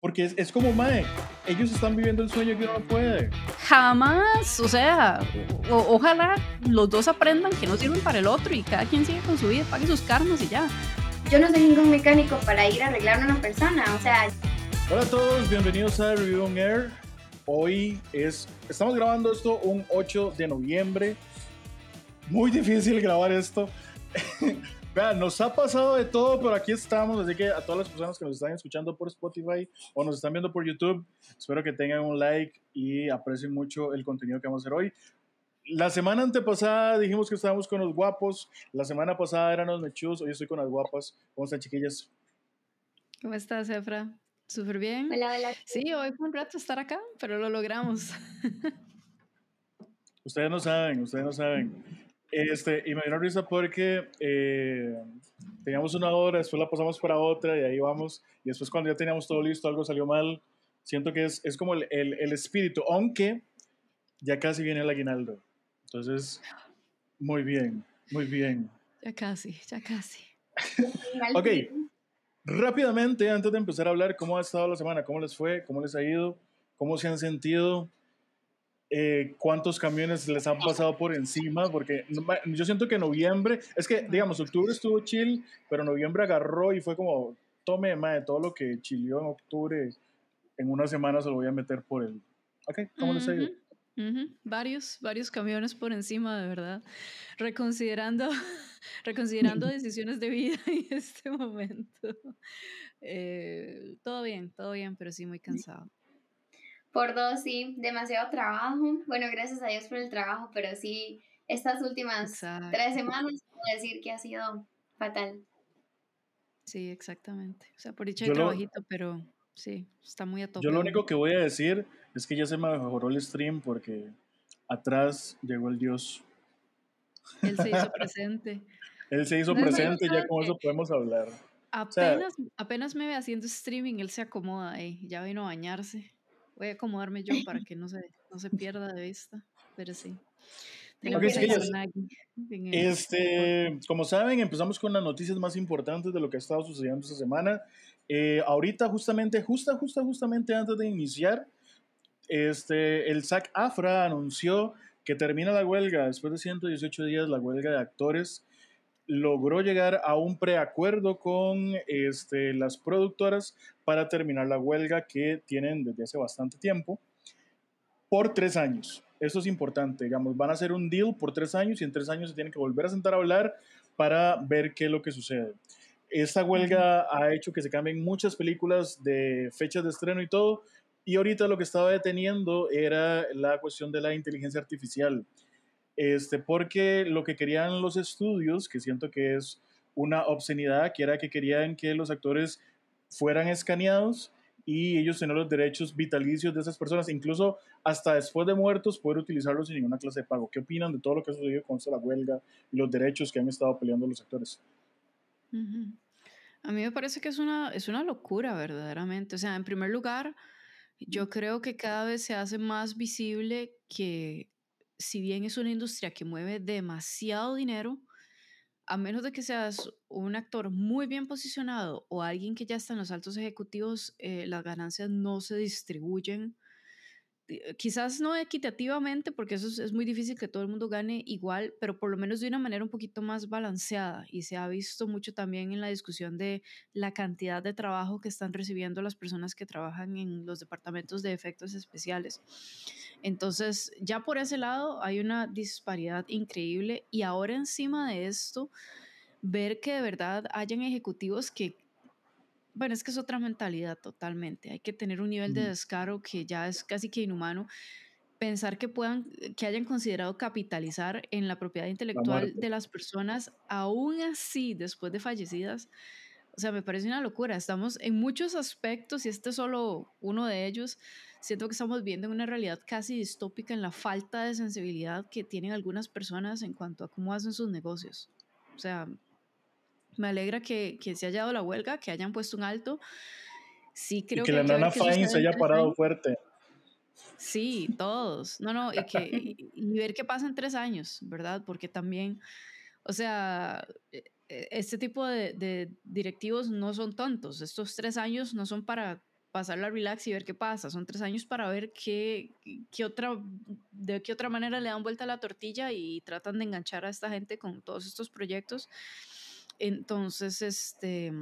Porque es, es como, mae, ellos están viviendo el sueño que uno no puede. Jamás, o sea, o- ojalá los dos aprendan que no sirven para el otro y cada quien sigue con su vida, pague sus karmas y ya. Yo no soy ningún mecánico para ir a arreglar a una persona, o sea, Hola a todos, bienvenidos a Review on Air. Hoy es, estamos grabando esto un 8 de noviembre. Muy difícil grabar esto. Vean, nos ha pasado de todo, pero aquí estamos. Así que a todas las personas que nos están escuchando por Spotify o nos están viendo por YouTube, espero que tengan un like y aprecien mucho el contenido que vamos a hacer hoy. La semana antepasada dijimos que estábamos con los guapos. La semana pasada eran los mechus. Hoy estoy con las guapas. ¿Cómo están, chiquillas? ¿Cómo estás, Efra? ¿Súper bien? hola, hola. Sí, hoy fue un rato estar acá, pero lo logramos. Ustedes no saben, ustedes no saben. Este, y me dio una risa porque eh, teníamos una hora, después la pasamos para otra y ahí vamos. Y después cuando ya teníamos todo listo, algo salió mal. Siento que es, es como el, el, el espíritu, aunque ya casi viene el aguinaldo. Entonces, muy bien, muy bien. Ya casi, ya casi. Ok, rápidamente, antes de empezar a hablar, ¿cómo ha estado la semana? ¿Cómo les fue? ¿Cómo les ha ido? ¿Cómo se han sentido? Eh, ¿Cuántos camiones les han pasado por encima? Porque yo siento que noviembre, es que, digamos, octubre estuvo chill, pero noviembre agarró y fue como, tome, de todo lo que chilió en octubre, en una semana se lo voy a meter por el... Ok, ¿cómo les ha ido? Varios, varios camiones por encima, de verdad. Reconsiderando, reconsiderando decisiones de vida en este momento. Eh, todo bien, todo bien, pero sí muy cansado. Por dos, sí, demasiado trabajo. Bueno, gracias a Dios por el trabajo, pero sí, estas últimas Exacto. tres semanas puedo decir que ha sido fatal. Sí, exactamente. O sea, por hay lo- trabajito, pero sí, está muy a tope. Yo lo único que voy a decir es que ya se me mejoró el stream porque atrás llegó el dios. Él se hizo presente. Él se hizo No, presente, ya con eso podemos hablar. sea- Apenas, apenas me ve haciendo streaming, él se acomoda ahí, ya vino a bañarse. Voy a acomodarme yo para que no se, no se pierda de vista, pero sí. Tengo Ok, que el- Este, como saben, empezamos con las noticias más importantes de lo que ha estado sucediendo esta semana. Eh, ahorita, justamente, justa, justa, justamente antes de iniciar, este, el SAC AFRA anunció que termina la huelga. Después de 118 días, la huelga de actores logró llegar a un preacuerdo con este, las productoras para terminar la huelga que tienen desde hace bastante tiempo por tres años. Eso es importante, digamos, van a hacer un deal por tres años y en tres años se tienen que volver a sentar a hablar para ver qué es lo que sucede. Esta huelga ha hecho que se cambien muchas películas de fechas de estreno y todo, y ahorita lo que estaba deteniendo era la cuestión de la inteligencia artificial. Este, porque lo que querían los estudios, que siento que es una obscenidad, que era que querían que los actores fueran escaneados y ellos tener los derechos vitalicios de esas personas, incluso hasta después de muertos, poder utilizarlos sin ninguna clase de pago. ¿Qué opinan de todo lo que ha sucedido con esta la huelga y los derechos que han estado peleando los actores? A mí me parece que es una, es una locura, verdaderamente. O sea, en primer lugar, yo creo que cada vez se hace más visible que si bien es una industria que mueve demasiado dinero, a menos de que seas un actor muy bien posicionado o alguien que ya está en los altos ejecutivos, eh, las ganancias no se distribuyen. Eh, Quizás no equitativamente, porque eso es, es muy difícil que todo el mundo gane igual, pero por lo menos de una manera un poquito más balanceada. Y se ha visto mucho también en la discusión de la cantidad de trabajo que están recibiendo las personas que trabajan en los departamentos de efectos especiales. Entonces, ya por ese lado hay una disparidad increíble y ahora encima de esto, ver que de verdad hayan ejecutivos que, bueno, es que es otra mentalidad totalmente, hay que tener un nivel de Ujú. descaro que ya es casi que inhumano. Pensar que puedan, que hayan considerado capitalizar en la propiedad intelectual de las personas, aún así, después de fallecidas, o sea, me parece una locura. Estamos en muchos aspectos, y este es solo uno de ellos, siento que estamos viendo una realidad casi distópica en la falta de sensibilidad que tienen algunas personas en cuanto a cómo hacen sus negocios. O sea, me alegra que, que se haya dado la huelga, que hayan puesto un alto. Sí, creo y que hay la nana Fine se haya parado años. fuerte. Sí, todos. No, no, y, que, y, y ver qué pasa en tres años, ¿verdad? Porque también, o sea, e- e- este tipo de, de directivos no son tontos. Estos tres años no son para, pasarla relax y ver qué pasa. Son tres años para ver qué, qué otra, de qué otra manera le dan vuelta a la tortilla y tratan de enganchar a esta gente con todos estos proyectos. Entonces, este,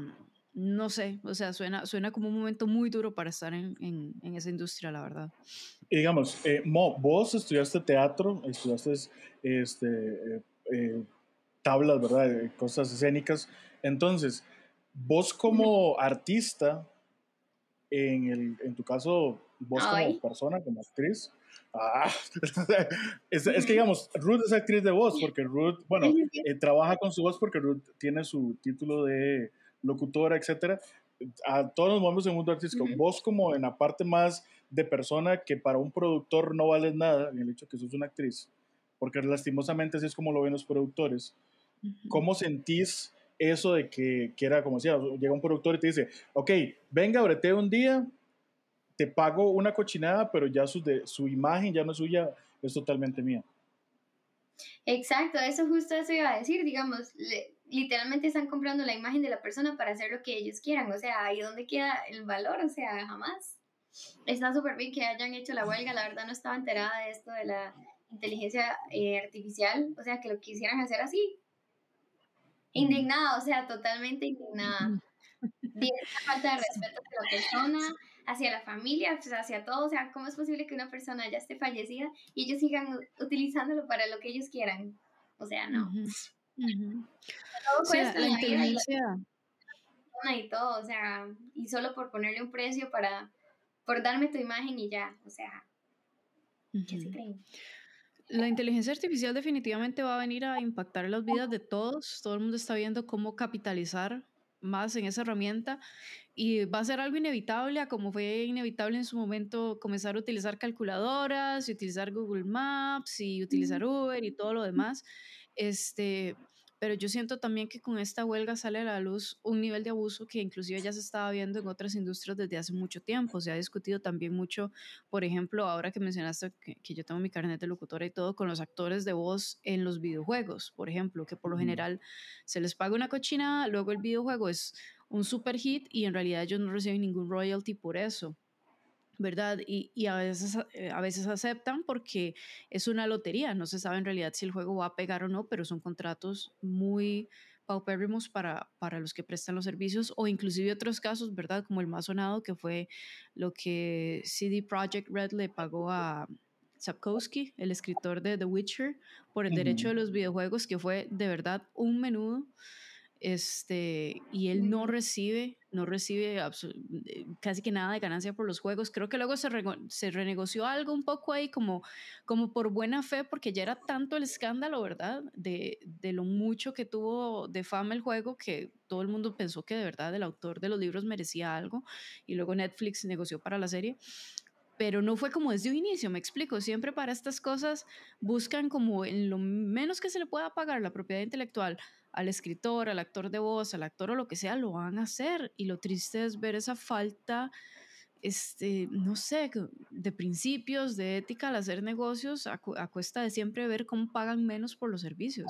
no sé, o sea, suena, suena como un momento muy duro para estar en, en, en esa industria, la verdad. Y digamos, eh, Mo, vos estudiaste teatro, estudiaste este, eh, eh, tablas, ¿verdad? Cosas escénicas. Entonces, vos como artista, en, el, en tu caso, vos como persona, como actriz, ah, es, es, que digamos, Ruth es actriz de voz, porque Ruth, bueno, trabaja con su voz porque Ruth tiene su título de locutora, etcétera. A todos nos movemos en el mundo artístico. Vos como en la parte más de persona que para un productor no vale nada, en el hecho que sos una actriz, porque lastimosamente así es como lo ven los productores. ¿Cómo sentís eso de que, que, era como decía, llega un productor y te dice, ok, venga, brete un día, te pago una cochinada, pero ya su, de, su imagen ya no es suya, es totalmente mía. Exacto, eso justo eso iba a decir, digamos, literalmente están comprando la imagen de la persona para hacer lo que ellos quieran, o sea, ahí donde queda el valor, o sea, jamás. Está súper bien que hayan hecho la huelga, la verdad no estaba enterada de esto de la inteligencia eh, artificial, o sea, que lo quisieran hacer así. Indignada, o sea, totalmente indignada. Directa falta de respeto hacia la persona, hacia la familia, pues, hacia todo, o sea, ¿cómo es posible que una persona ya esté fallecida y ellos sigan utilizándolo para lo que ellos quieran? O sea, no. Todo cuesta la inteligencia. Y todo, o sea, y solo por ponerle un precio para, por darme tu imagen y ya, o sea, ¿qué se creen? La inteligencia artificial definitivamente va a venir a impactar las vidas de todos. Todo el mundo está viendo cómo capitalizar más en esa herramienta y va a ser algo inevitable, como fue inevitable en su momento comenzar a utilizar calculadoras, y utilizar Google Maps y utilizar Uber y todo lo demás. Este, pero yo siento también que con esta huelga sale a la luz un nivel de abuso que inclusive ya se estaba viendo en otras industrias desde hace mucho tiempo. Se ha discutido también mucho, por ejemplo, ahora que mencionaste que, yo tengo mi carnet de locutora y todo, con los actores de voz en los videojuegos, por ejemplo, que por lo general se les paga una cochina, luego el videojuego es un super hit y en realidad ellos no reciben ningún royalty por eso. ¿Verdad? Y, y, a, veces, eh, a veces aceptan porque es una lotería, no se sabe en realidad si el juego va a pegar o no, pero son contratos muy paupérrimos para, para los que prestan los servicios o inclusive otros casos, ¿verdad? Como el más sonado que fue lo que CD Projekt Red le pagó a Sapkowski, el escritor de The Witcher, por el derecho de los videojuegos, que fue de verdad un menudo este, y él no recibe, no recibe eh, casi que nada de ganancia por los juegos. Creo que luego se, se, renegoció algo un poco ahí como, como por buena fe, porque ya era tanto el escándalo, ¿verdad? De, de lo mucho que tuvo de fama el juego que todo el mundo pensó que de verdad el autor de los libros merecía algo y luego Netflix negoció para la serie pero no fue como desde un inicio, me explico, siempre para estas cosas buscan como en lo menos que se le pueda pagar la propiedad intelectual al escritor, al actor de voz, al actor o lo que sea, lo van a hacer. Y lo triste es ver esa falta, este, no sé, de principios, de ética al hacer negocios a, cuesta de siempre ver cómo pagan menos por los servicios.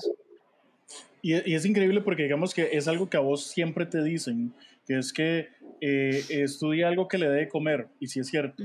Y, es increíble porque digamos que es algo que a vos siempre te dicen, que es que eh, estudia algo que le dé de comer, y si es cierto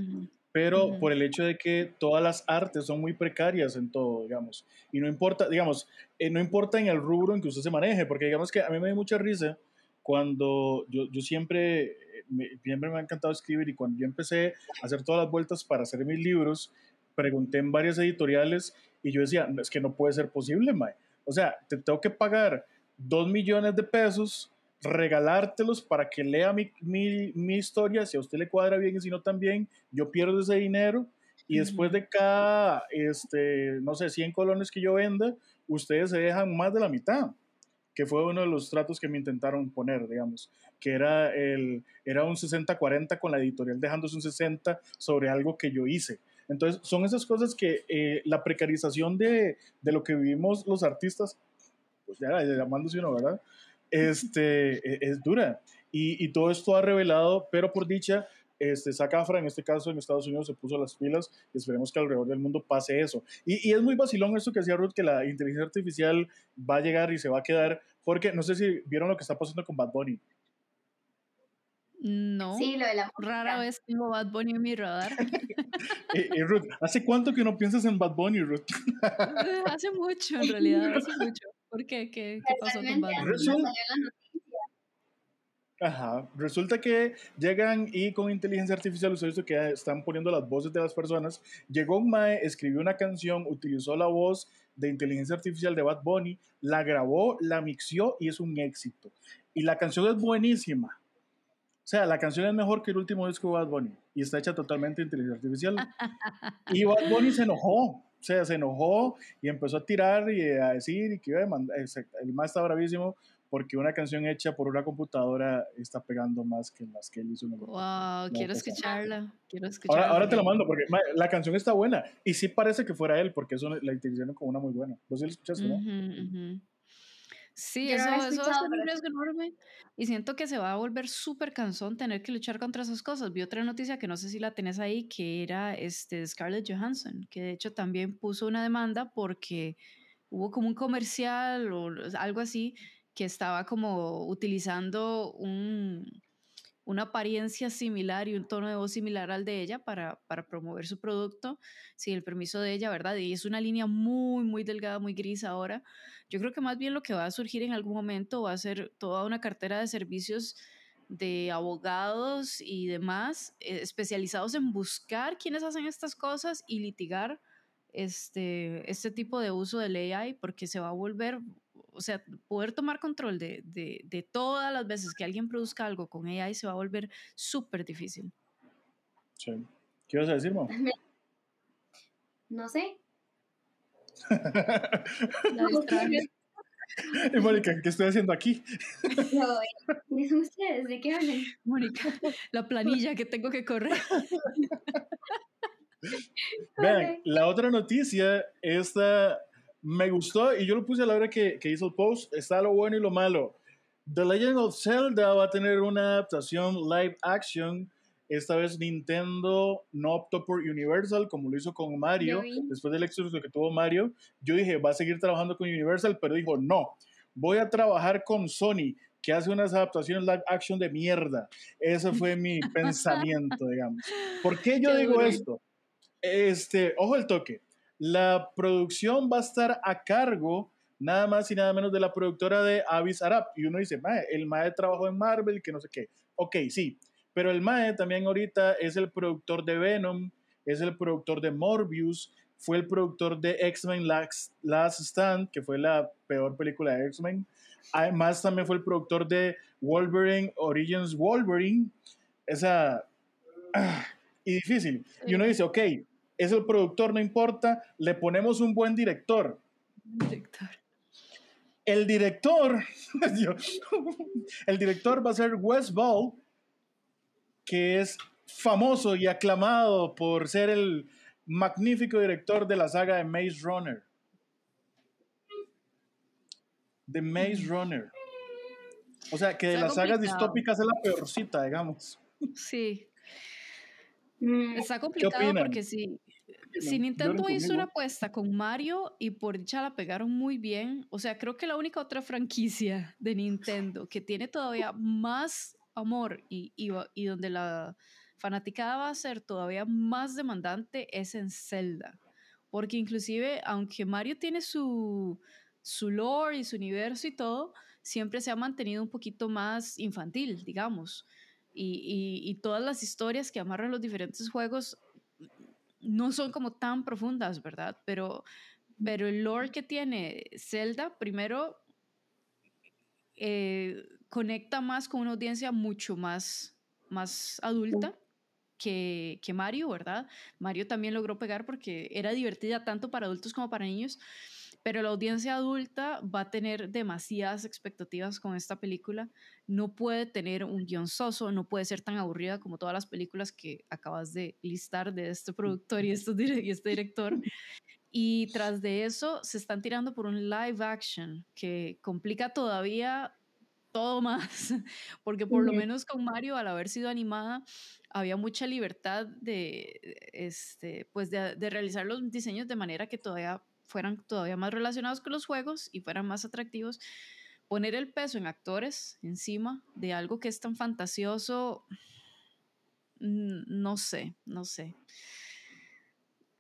pero por el hecho de que todas las artes son muy precarias en todo, digamos, y no importa, digamos, eh, no importa en el rubro en que usted se maneje, porque digamos que a mí me da mucha risa cuando yo, yo siempre, me, siempre me ha encantado escribir y cuando yo empecé a hacer todas las vueltas para hacer mis libros, pregunté en varias editoriales y yo decía, es que no puede ser posible, Mae. O sea, te tengo que pagar dos millones de pesos regalártelos para que lea mi, mi, mi, historia, si a usted le cuadra bien y si no también, yo pierdo ese dinero y después de cada, este, no sé, 100 colones que yo venda, ustedes se dejan más de la mitad, que fue uno de los tratos que me intentaron poner, digamos, que era, el, era un 60-40 con la editorial dejándose un 60 sobre algo que yo hice. Entonces, son esas cosas que eh, la precarización de, de, lo que vivimos los artistas, pues ya llamándose uno, ¿verdad? Este, e, es dura. Y, y, todo esto ha revelado, pero por dicha, este, Sacafra, en este caso en Estados Unidos, se puso las pilas y esperemos que alrededor del mundo pase eso. Y, y, es muy vacilón esto que decía Ruth, que la inteligencia artificial va a llegar y se va a quedar, porque no sé si vieron lo que está pasando con Bad Bunny. No. Sí, lo de la Rara vez tengo Bad Bunny en mi radar. y, Ruth, ¿hace cuánto que no piensas en Bad Bunny, Ruth? hace mucho, en realidad, hace mucho. ¿Por qué? ¿Qué, qué pasó Bunny? Resulta, Ajá. Resulta que llegan y con inteligencia artificial, ustedes que están poniendo las voces de las personas. Llegó un Mae, escribió una canción, utilizó la voz de inteligencia artificial de Bad Bunny, la grabó, la mixió y es un éxito. Y la canción es buenísima. O sea, la canción es mejor que el último disco de Bad Bunny y está hecha totalmente de inteligencia artificial. y Bad Bunny se enojó, o sea, se enojó y empezó a tirar y a decir y que iba a demandar. El más está bravísimo porque una canción hecha por una computadora está pegando más que las que él hizo. Wow, quiero escucharla, quiero escucharla. Ahora, te la mando porque la canción está buena y sí parece que fuera él porque eso la hicieron como una muy buena. ¿Vos sí la escuchaste, no? Sí, eso, eso es un riesgo enorme y siento que se va a volver súper cansón tener que luchar contra esas cosas. Vi otra noticia que no sé si la tenés ahí, que era este Scarlett Johansson, que de hecho también puso una demanda porque hubo como un comercial o algo así que estaba como utilizando un, una apariencia similar y un tono de voz similar al de ella para, para, promover su producto, sin el permiso de ella, ¿verdad? Y es una línea muy, muy delgada, muy gris ahora. Yo creo que más bien lo que va a surgir en algún momento va a ser toda una cartera de servicios de abogados y demás eh, especializados en buscar quienes hacen estas cosas y litigar este, este tipo de uso del AI porque se va a volver o sea, poder tomar control de, de, de, todas las veces que alguien produzca algo con AI se va a volver súper difícil. Sí. ¿Qué ibas a decir, Mo? No sé. Y Mónica, ¿qué estoy haciendo aquí? No, ¿quiénes son ustedes? ¿De qué hablan? Mónica, la planilla que tengo que correr. Vean, la otra noticia, esta me gustó y yo lo puse a la hora que, que hizo el post. Está lo bueno y lo malo. The Legend of Zelda va a tener una adaptación live action. Esta vez Nintendo no optó por Universal como lo hizo con Mario. Después del éxito que tuvo Mario, yo dije, va a seguir trabajando con Universal, pero dijo, no, voy a trabajar con Sony, que hace unas adaptaciones live action de mierda. Ese fue mi pensamiento, digamos. ¿Por qué yo digo esto? Este, ojo el toque la producción va a estar a cargo nada más y nada menos de la productora de Avis Arab. Y uno dice, mae, el mae trabajó en Marvel, que no sé qué. Ok, sí, pero el mae también ahorita es el productor de Venom, es el productor de Morbius, fue el productor de X-Men Last, Stand, que fue la peor película de X-Men. Además, también fue el productor de Wolverine, Origins Wolverine. Esa. y difícil. Y uno dice, ok, es el productor, no importa, le ponemos un buen director. Director. El director, el director va a ser Wes Ball, que es famoso y aclamado por ser el magnífico director de la saga de Maze Runner. De Maze Runner. O sea, que de las sagas distópicas es la peorcita, digamos. Sí. Está complicado porque si Nintendo hizo una apuesta con Mario y por dicha la pegaron muy bien, o sea, creo que la única otra franquicia de Nintendo que tiene todavía más amor y, y, y donde la fanaticada va a ser todavía más demandante es en Zelda. Porque inclusive, aunque Mario tiene su, su lore y su universo y todo, siempre se ha mantenido un poquito más infantil, digamos. Y, y, todas las historias que amarran los diferentes juegos no son como tan profundas, ¿verdad? Pero, pero el lore que tiene Zelda, primero, eh, conecta más con una audiencia mucho más, más adulta. Que, que, Mario, ¿verdad? Mario también logró pegar porque era divertida tanto para adultos como para niños, pero la audiencia adulta va a tener demasiadas expectativas con esta película. No puede tener un guion soso, no puede ser tan aburrida como todas las películas que acabas de listar de este productor y este, y este director. Y tras de eso se están tirando por un live action que complica todavía todo más, porque por lo menos con Mario, al haber sido animada, había mucha libertad de, este, pues de, de realizar los diseños de manera que todavía fueran todavía más relacionados con los juegos y fueran más atractivos. poner el peso en actores encima de algo que es tan fantasioso, no sé, no sé.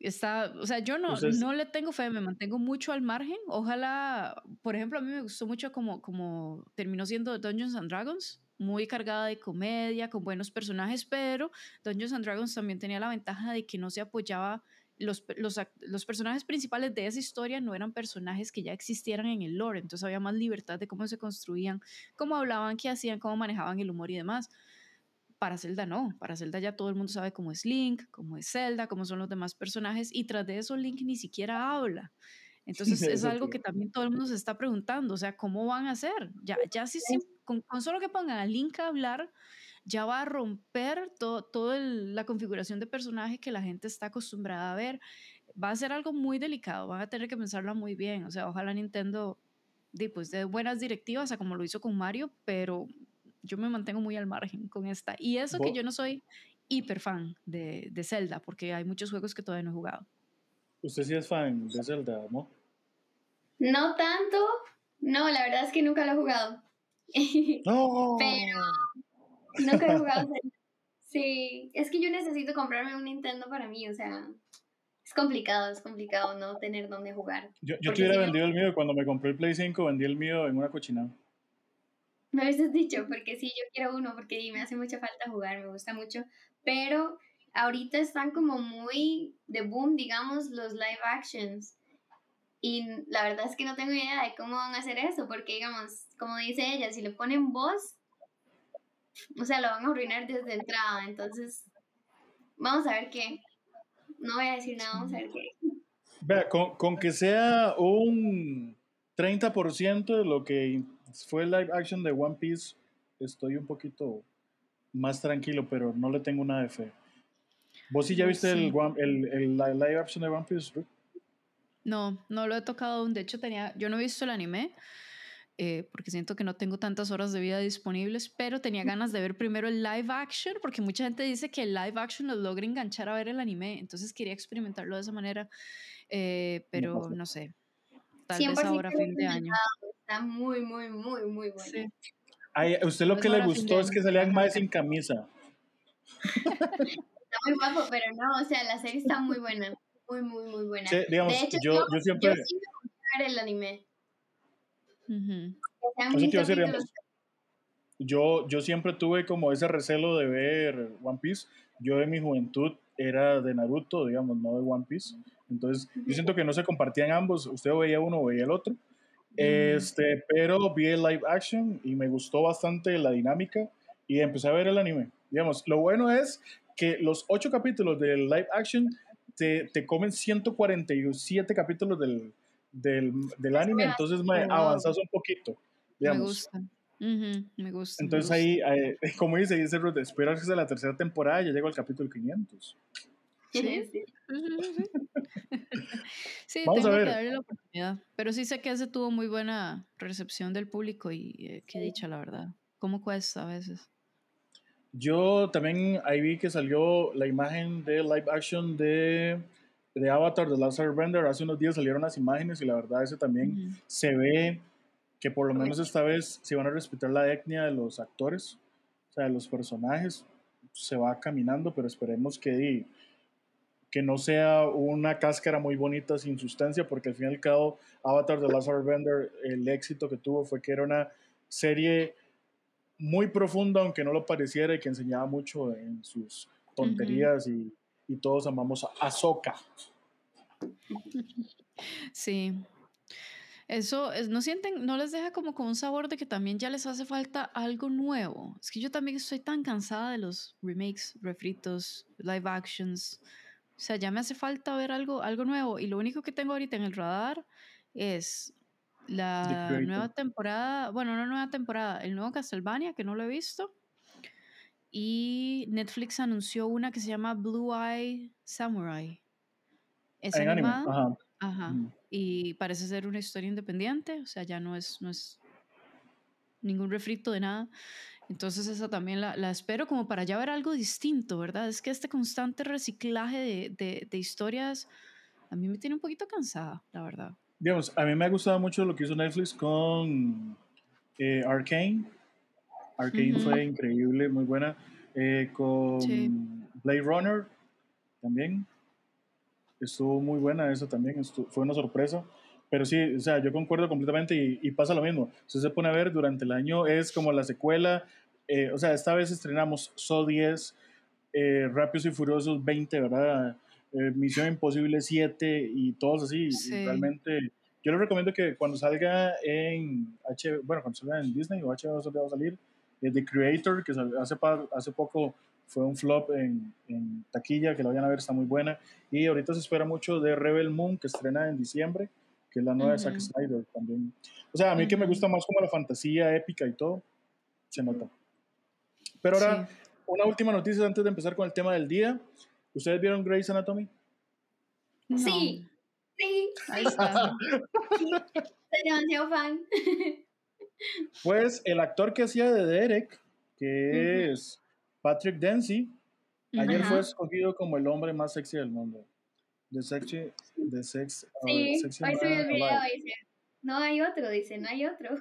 Está, o sea, yo no, no le tengo fe, me mantengo mucho al margen. Ojalá, por ejemplo, a mí me gustó mucho como, como terminó siendo Dungeons and Dragons, muy cargada de comedia, con buenos personajes, pero Dungeons and Dragons también tenía la ventaja de que no se apoyaba los, los, los, personajes principales de esa historia no eran personajes que ya existieran en el lore, entonces había más libertad de cómo se construían, cómo hablaban, qué hacían, cómo manejaban el humor y demás. Para Zelda no, para Zelda ya todo el mundo sabe cómo es Link, cómo es Zelda, cómo son los demás personajes y tras de eso Link ni siquiera habla. Entonces es algo que también todo el mundo se está preguntando, o sea, ¿cómo van a hacer? Ya, ya si, con, con, solo que pongan a Link a hablar, ya va a romper toda todo la configuración de personaje que la gente está acostumbrada a ver. Va a ser algo muy delicado, van a tener que pensarlo muy bien. O sea, ojalá Nintendo de, pues, de buenas directivas, a como lo hizo con Mario, pero yo me mantengo muy al margen con esta. Y eso que yo no soy hiper fan de, de Zelda, porque hay muchos juegos que todavía no he jugado. ¿Usted sí es fan de Zelda, no? No tanto. No, la verdad es que nunca lo he jugado. No. Pero Nunca he jugado Sí, es que yo necesito comprarme un Nintendo para mí, o sea, es complicado, es complicado no tener dónde jugar. Yo, yo te hubiera vendido el mío, cuando me compré el Play 5 vendí el mío en una cochinada. Me hubieses dicho, porque sí, yo quiero uno, porque me hace mucha falta jugar, me gusta mucho, pero ahorita están como muy de boom, digamos, los live actions. Y la verdad es que no tengo idea de cómo van a hacer eso, porque digamos, como dice ella, si le ponen voz, o sea, lo van a arruinar desde entrada. Entonces, vamos a ver qué. No voy a decir nada, vamos a ver qué. Vea, con, con que sea un 30% de lo que fue el live action de One Piece, estoy un poquito más tranquilo, pero no le tengo nada de fe. ¿Vos sí ya viste el, el, el, live action de One Piece? No, no lo he tocado aún. De hecho, tenía, yo no he visto el anime. Eh, porque siento que no tengo tantas horas de vida disponibles, pero tenía ganas de ver primero el live action, porque mucha gente dice que el live action los logra enganchar a ver el anime, entonces quería experimentarlo de esa manera, eh, pero no sé, tal vez ahora fin de año. Está muy, muy, muy, muy bueno. a usted lo que le gustó es que salían más sin camisa. está muy guapo, pero no, o sea, la serie está muy buena, muy, muy, muy buena. digamos, de hecho, yo, yo, siempre... Yo sí ver el anime yo, yo siempre tuve como ese recelo de ver One Piece. Yo en mi juventud era de Naruto, digamos, no de One Piece. Entonces, yo siento que no se compartían ambos. Usted veía uno o veía el otro. Este, pero vi el live action y me gustó bastante la dinámica y empecé a ver el anime. Digamos, lo bueno es que los ocho capítulos del live action te, te comen 147 capítulos del, del, del anime, entonces me avanzas un poquito. Me gusta. me gusta. Entonces ahí, eh, como dice, dice Ruth, sea la tercera temporada y ya llego al capítulo 500. Sí, sí. sí Vamos tengo a ver. que darle la oportunidad. Pero sí sé que ese tuvo muy buena recepción del público y eh, qué dicha, la verdad. ¿Cómo cuesta a veces? Yo también ahí vi que salió la imagen de live action de de Avatar de Last Airbender, hace unos días salieron las imágenes y la verdad ese también se ve que por lo menos esta vez se van a respetar la etnia de los actores, o sea, de los personajes, se va caminando, pero esperemos que, que no sea una cáscara muy bonita sin sustancia, porque al fin y al cabo Avatar de Last Airbender, el éxito que tuvo fue que era una serie muy profunda, aunque no lo pareciera, y que enseñaba mucho en sus tonterías y y todos amamos a Ahsoka. Sí. Eso, ¿no sienten, no les deja como con un sabor de que también ya les hace falta algo nuevo? Es que yo también estoy tan cansada de los remakes, refritos, live actions. O sea, ya me hace falta ver algo, algo nuevo. Y lo único que tengo ahorita en el radar es la nueva temporada, bueno, no nueva temporada, el nuevo Castlevania, que no lo he visto. Y Netflix anunció una que se llama Blue Eye Samurai. Es animada. Ajá. Y parece ser una historia independiente, o sea, ya no es, no es ningún refrito de nada. Entonces esa también la, la, espero como para ya ver algo distinto, ¿verdad? Es que este constante reciclaje de, de, de, historias a mí me tiene un poquito cansada, la verdad. Digamos, a mí me ha gustado mucho lo que hizo Netflix con Eh, Arcane. Arcane fue increíble, muy buena. Eh, con Blade Runner también. Estuvo muy buena esa también, fue una sorpresa. Pero sí, o sea, yo concuerdo completamente y, pasa lo mismo. Si se pone a ver durante el año, es como la secuela. Eh, o sea, esta vez estrenamos So 10, eh, Rápidos y Furiosos 20, ¿verdad? Eh, Misión Imposible 7 y todos así. realmente, yo les recomiendo que cuando salga en H, bueno, cuando salga en Disney o HBO va a salir, The Creator, que hace, hace poco fue un flop en, en, taquilla, que la vayan a ver, está muy buena. Y ahorita se espera mucho de Rebel Moon, que estrena en diciembre que es la nueva de Zack Snyder también. O sea, a mí que me gusta más como la fantasía épica y todo, se nota. Pero ahora, una última noticia antes de empezar con el tema del día. ¿Ustedes vieron Grey's Anatomy? Sí. Sí. Ahí está. sí. Soy demasiado fan. Pues el actor que hacía de Derek, que es Patrick Dempsey, ayer fue escogido como el hombre más sexy del mundo. The Sex, the sex, uh, sí, sexy ahí el video, dice, no hay otro, dice, no hay otro.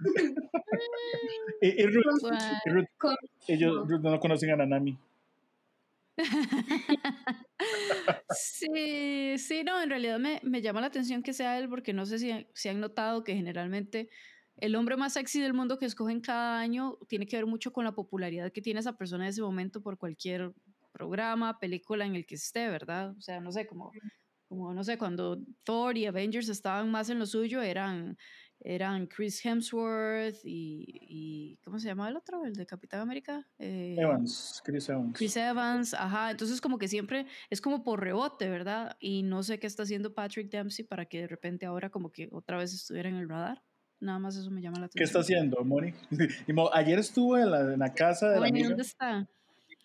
y, y, Ruth, y Ruth, ellos no conocen a Nanami. sí, sí, no, en realidad me, me, llama la atención que sea él porque no sé si, si han notado que generalmente el hombre más sexy del mundo que escogen cada año tiene que ver mucho con la popularidad que tiene esa persona en ese momento por cualquier programa, película en el que esté, ¿verdad? O sea, no sé, como como no sé, cuando Thor y Avengers estaban más en lo suyo, eran, eran Chris Hemsworth y, y ¿cómo se llama el otro? El de Capitán América. Eh, Evans, Chris Evans. Chris Evans, ajá. Entonces como que siempre es como por rebote, ¿verdad? Y no sé qué está haciendo Patrick Dempsey para que de repente ahora como que otra vez estuviera en el radar. Nada más eso me llama la atención. ¿Qué está haciendo, Moni? Ayer estuvo en la, en la casa de Moni, la ¿dónde está?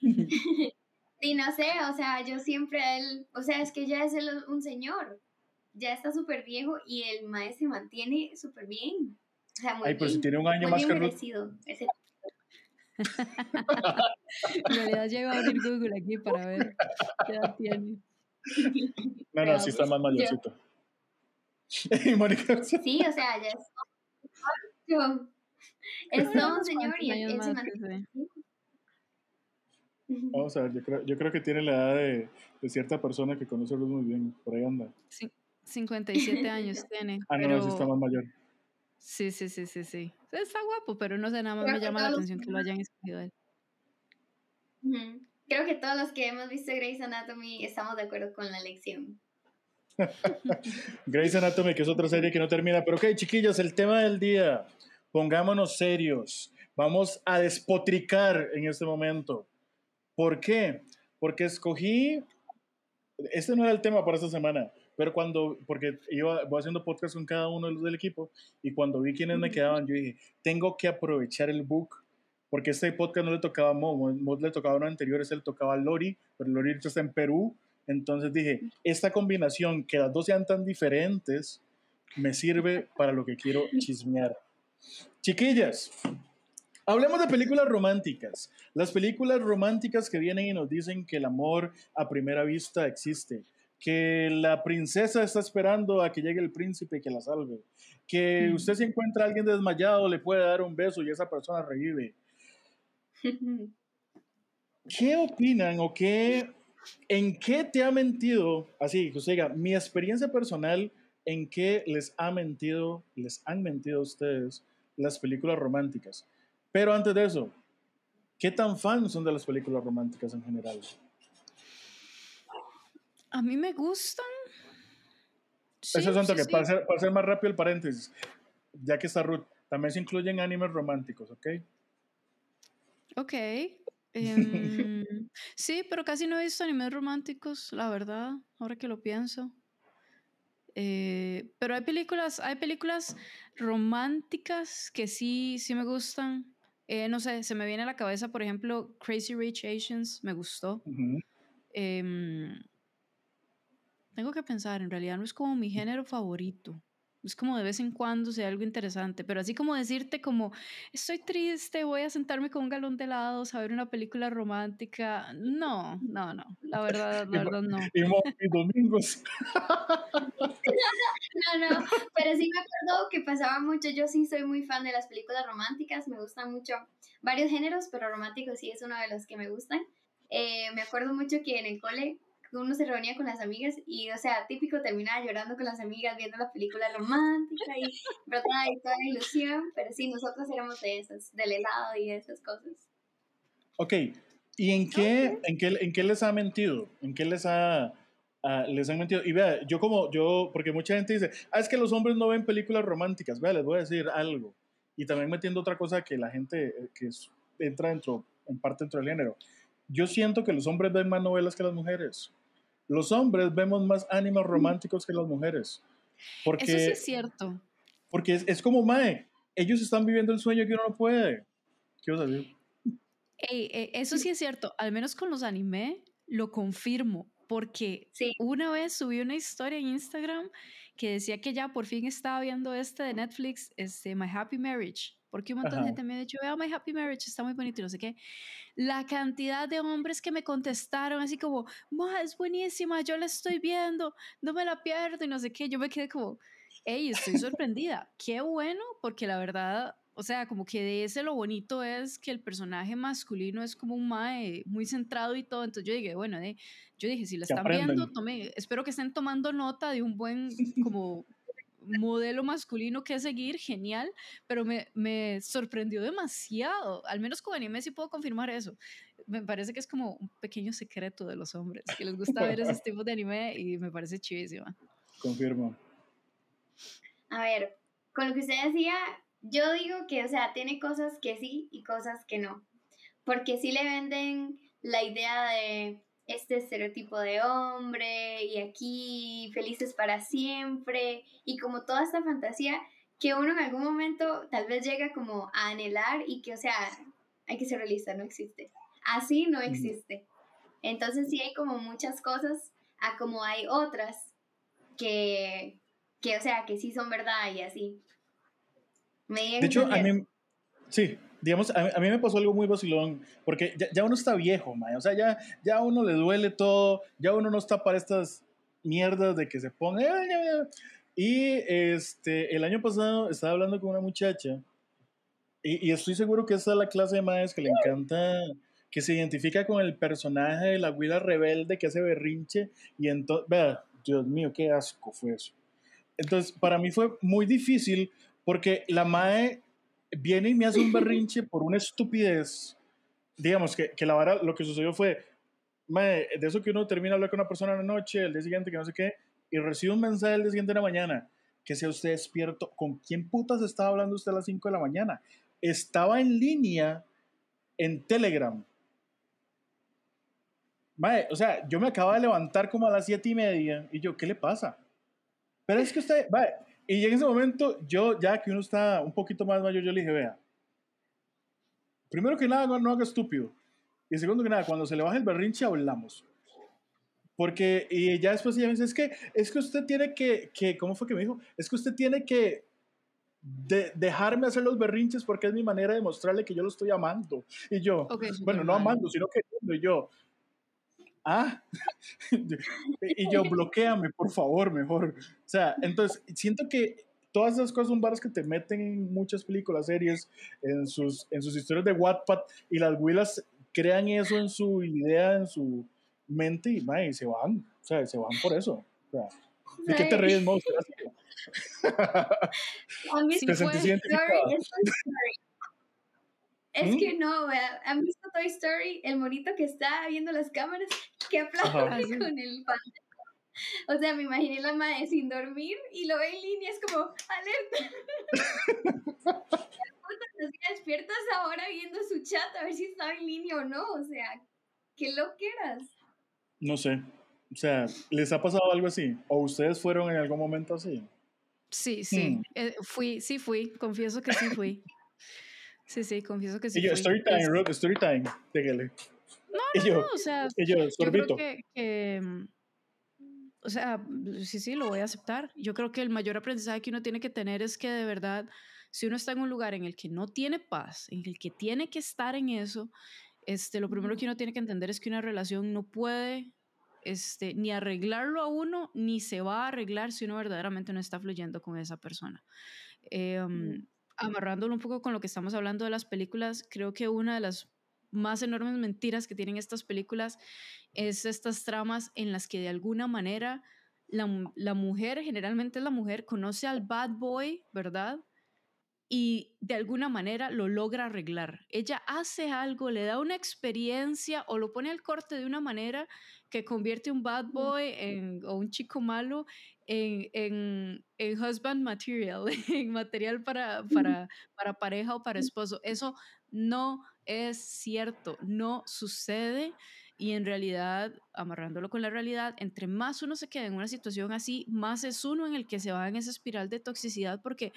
Y no sé, o sea, yo siempre él, o sea, es que ya es un señor, ya está súper viejo y el maestro se mantiene súper bien. O sea, muy Ay, pero si tiene un año más que merecido, ese... en realidad llego a abrir Google aquí para ver qué edad tiene. No, no, sí está más mayorcito. sí, o sea, ya es. Es todo un señor y él se mantiene. Vamos a ver, yo creo, yo creo que tiene la edad de, de cierta persona que conoce muy bien. Por ahí anda. Sí, 57 años tiene. Ah, no, sí está más mayor. Sí, sí, sí, sí, sí. Está guapo, pero no sé, nada más me llama la atención que lo hayan escogido él. Creo que todos los que hemos visto Grey's Anatomy estamos de acuerdo con la elección. Grey's Anatomy, que es otra serie que no termina. Pero ok, chiquillos, el tema del día. Pongámonos serios. Vamos a despotricar en este momento. ¿Por qué? Porque escogí, este no era el tema para esta semana, pero cuando, porque iba, voy haciendo podcast con cada uno de los del equipo y cuando vi quiénes me quedaban, yo dije, tengo que aprovechar el book, porque este podcast no le tocaba a Mo, Mo le tocaba uno anterior, ese le tocaba a Lori, pero Lori está en Perú, entonces dije, esta combinación, que las dos sean tan diferentes, me sirve para lo que quiero chismear. Chiquillas, Hablemos de películas románticas. Las películas románticas que vienen y nos dicen que el amor a primera vista existe, que la princesa está esperando a que llegue el príncipe y que la salve, que usted si encuentra a alguien desmayado le puede dar un beso y esa persona revive. ¿Qué opinan o qué, en qué te ha mentido, así, que usted diga, mi experiencia personal, en qué les ha mentido, les han mentido a ustedes las películas románticas? Pero antes de eso, ¿qué tan fans son de las películas románticas en general? A mí me gustan. Eso es un que para, hacer, más rápido el paréntesis, ya que está Ruth, también se incluyen animes románticos, ¿ok? Ok. Em, sí, pero casi no he visto animes románticos, la verdad, ahora que lo pienso. Eh, pero hay películas, hay películas románticas que sí, sí me gustan. Eh, no sé, se me viene a la cabeza, por ejemplo, Crazy Rich Asians, me gustó. Em, tengo que pensar, en realidad no es como mi género favorito. Es como de vez en cuando sea algo interesante, pero así como decirte como, estoy triste, voy a sentarme con un galón de helados a ver una película romántica. No, no, no. La verdad, la verdad no. Y, domingos. no, no, pero sí me acuerdo que pasaba mucho. Yo sí soy muy fan de las películas románticas, me gustan mucho varios géneros, pero románticos sí es uno de los que me gustan. Eh, me acuerdo mucho que en el cole uno se reunía con las amigas y, o sea, típico terminaba llorando con las amigas viendo la película romántica y brotaba y toda la ilusión, pero sí, nosotros éramos de esas, del helado y esas cosas. Ok, ¿y en qué, en qué, en qué les ha mentido? ¿En qué les ha... les han mentido. Y vea, yo como, yo, porque mucha gente dice, ah, es que los hombres no ven películas románticas. Vea, les voy a decir algo. Y también metiendo otra cosa que la gente, eh, que entra dentro, en parte dentro del género. Yo siento que los hombres ven más novelas que las mujeres. Los hombres vemos más ánimos románticos que las mujeres. Porque, Eso sí es cierto. Porque es, como, Mae, ellos están viviendo el sueño que uno no puede. ¿Qué vas a decir? Eh, eso sí es cierto, al menos con los anime lo confirmo, porque una vez subí una historia en Instagram que decía que ya por fin estaba viendo este de Netflix, este My Happy Marriage, porque un montón de gente me ha dicho, vea My Happy Marriage, está muy bonito y no sé qué. La cantidad de hombres que me contestaron así como, Ma, es buenísima, yo la estoy viendo, no me la pierdo y no sé qué. Yo me quedé como, hey, estoy sorprendida. qué bueno, porque la verdad, o sea, como que de ese lo bonito es que el personaje masculino es como un mae muy centrado y todo. Entonces yo dije, bueno, yo dije, si la están viendo, tome, espero que estén tomando nota de un buen como modelo masculino que seguir, genial, pero me, me, sorprendió demasiado, al menos con anime sí puedo confirmar eso. Me parece que es como un pequeño secreto de los hombres, que les gusta ver ese tipo de anime y me parece chivísima. Confirmo. A ver, con lo que usted decía, yo digo que, o sea, tiene cosas que sí y cosas que no, porque sí le venden la idea de este estereotipo de hombre y aquí felices para siempre y como toda esta fantasía que uno en algún momento tal vez llega como a anhelar y que, o sea, hay que ser realista, no existe. Así no existe. Entonces sí hay como muchas cosas a como hay otras que, que o sea, que sí son verdad y así. de hecho, a mí, sí, digamos, a, mí me pasó algo muy vacilón, porque ya, uno está viejo, o sea, ya, ya a uno le duele todo, ya uno no está para estas mierdas de que se ponga... Y este, el año pasado estaba hablando con una muchacha, y, estoy seguro que esa es la clase de madres que le encanta, que se identifica con el personaje de la huila rebelde que hace berrinche, y entonces, vea, Dios mío, qué asco fue eso. Entonces, para mí fue muy difícil porque la madre viene y me hace un berrinche por una estupidez. Digamos que, que la vara, lo que sucedió fue, de eso que uno termina de hablar con una persona en la noche, el día siguiente que no sé qué, y recibe un mensaje el día siguiente de la mañana, que sea usted despierto, ¿con quién putas estaba hablando usted a las 5 de la mañana? Estaba en línea en Telegram. o sea, yo me acabo de levantar como a las 7 y media, y yo, ¿qué le pasa? Pero es que usted, y en ese momento, yo, ya que uno está un poquito más mayor, yo le dije, vea, primero que nada, no, haga estúpido. Y segundo que nada, cuando se le baje el berrinche, hablamos. Porque, y ya después ella me dice, es que, es que usted tiene que, que, ¿cómo fue que me dijo? Es que usted tiene que de, dejarme hacer los berrinches porque es mi manera de mostrarle que yo lo estoy amando. Y yo, bueno, no amando, sino que y yo, ah, y yo, bloqueame, por favor, mejor. O sea, entonces, siento que todas esas cosas son barras que te meten en muchas películas, series, en sus, en sus historias de Wattpad, y las huilas crean eso en su idea, en su mente, y, y se van, o sea, se van por eso. O sea, ¿De qué te ríes, monstruo? te sentí es ¿Mm? que no, ¿han visto Toy Story? El monito que está viendo las cámaras, que aplaude con el pantalla. O sea, me imaginé la madre sin dormir y lo ve en línea, es como, alerta. despiertas ahora viendo su chat a ver si estaba en línea o no. O sea, qué loqueras. No sé. O sea, ¿les ha pasado algo así? ¿O ustedes fueron en algún momento así? Sí, sí. Hmm. Eh, fui, sí fui. Confieso que sí fui. Sí, sí, confieso que sí. Y yo, story time, Rob, story time, dígale. No, no, no, o sea, yo, yo creo que, mm, o sea, sí, sí, lo voy a aceptar. Yo creo que el mayor aprendizaje que uno tiene que tener es que de verdad, si uno está en un lugar en el que no tiene paz, en el que tiene que estar en eso, este, lo primero que uno tiene que entender es que una relación no puede este, ni arreglarlo a uno, ni se va a arreglar si uno verdaderamente no está fluyendo con esa persona. Em, amarrándolo un poco con lo que estamos hablando de las películas, creo que una de las más enormes mentiras que tienen estas películas es estas tramas en las que de alguna manera la, la mujer, generalmente la mujer, conoce al bad boy, ¿verdad? Y de alguna manera lo logra arreglar. Ella hace algo, le da una experiencia o lo pone al corte de una manera que convierte un bad boy en, o un chico malo en, en, en husband material, en material para, para, para pareja o para esposo. Eso no es cierto, no sucede. Y en realidad, amarrándolo con la realidad, entre más uno se queda en una situación así, más es uno en el que se va en esa espiral de toxicidad porque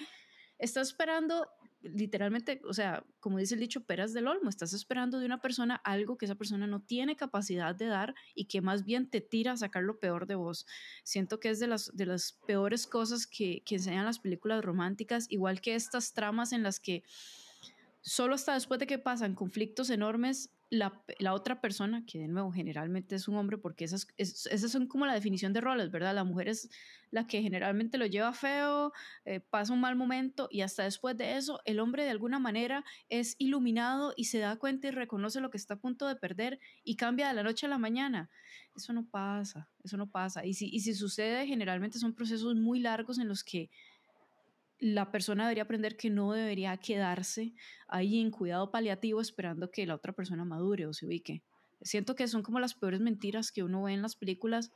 está esperando literalmente, o sea, como dice el dicho, peras del olmo, estás esperando de una persona algo que esa persona no tiene capacidad de dar y que más bien te tira a sacar lo peor de vos. Siento que es de las, de las peores cosas que, que enseñan las películas románticas, igual que estas tramas en las que solo hasta después de que pasan conflictos enormes, la, otra persona, que de nuevo generalmente es un hombre, porque esas, esas son como la definición de roles, ¿verdad? La mujer es la que generalmente lo lleva feo, eh, pasa un mal momento y hasta después de eso el hombre de alguna manera es iluminado y se da cuenta y reconoce lo que está a punto de perder y cambia de la noche a la mañana. Eso no pasa, eso no pasa. Y si, y si sucede, generalmente son procesos muy largos en los que la persona debería aprender que no debería quedarse ahí en cuidado paliativo esperando que la otra persona madure o se ubique. Siento que son como las peores mentiras que uno ve en las películas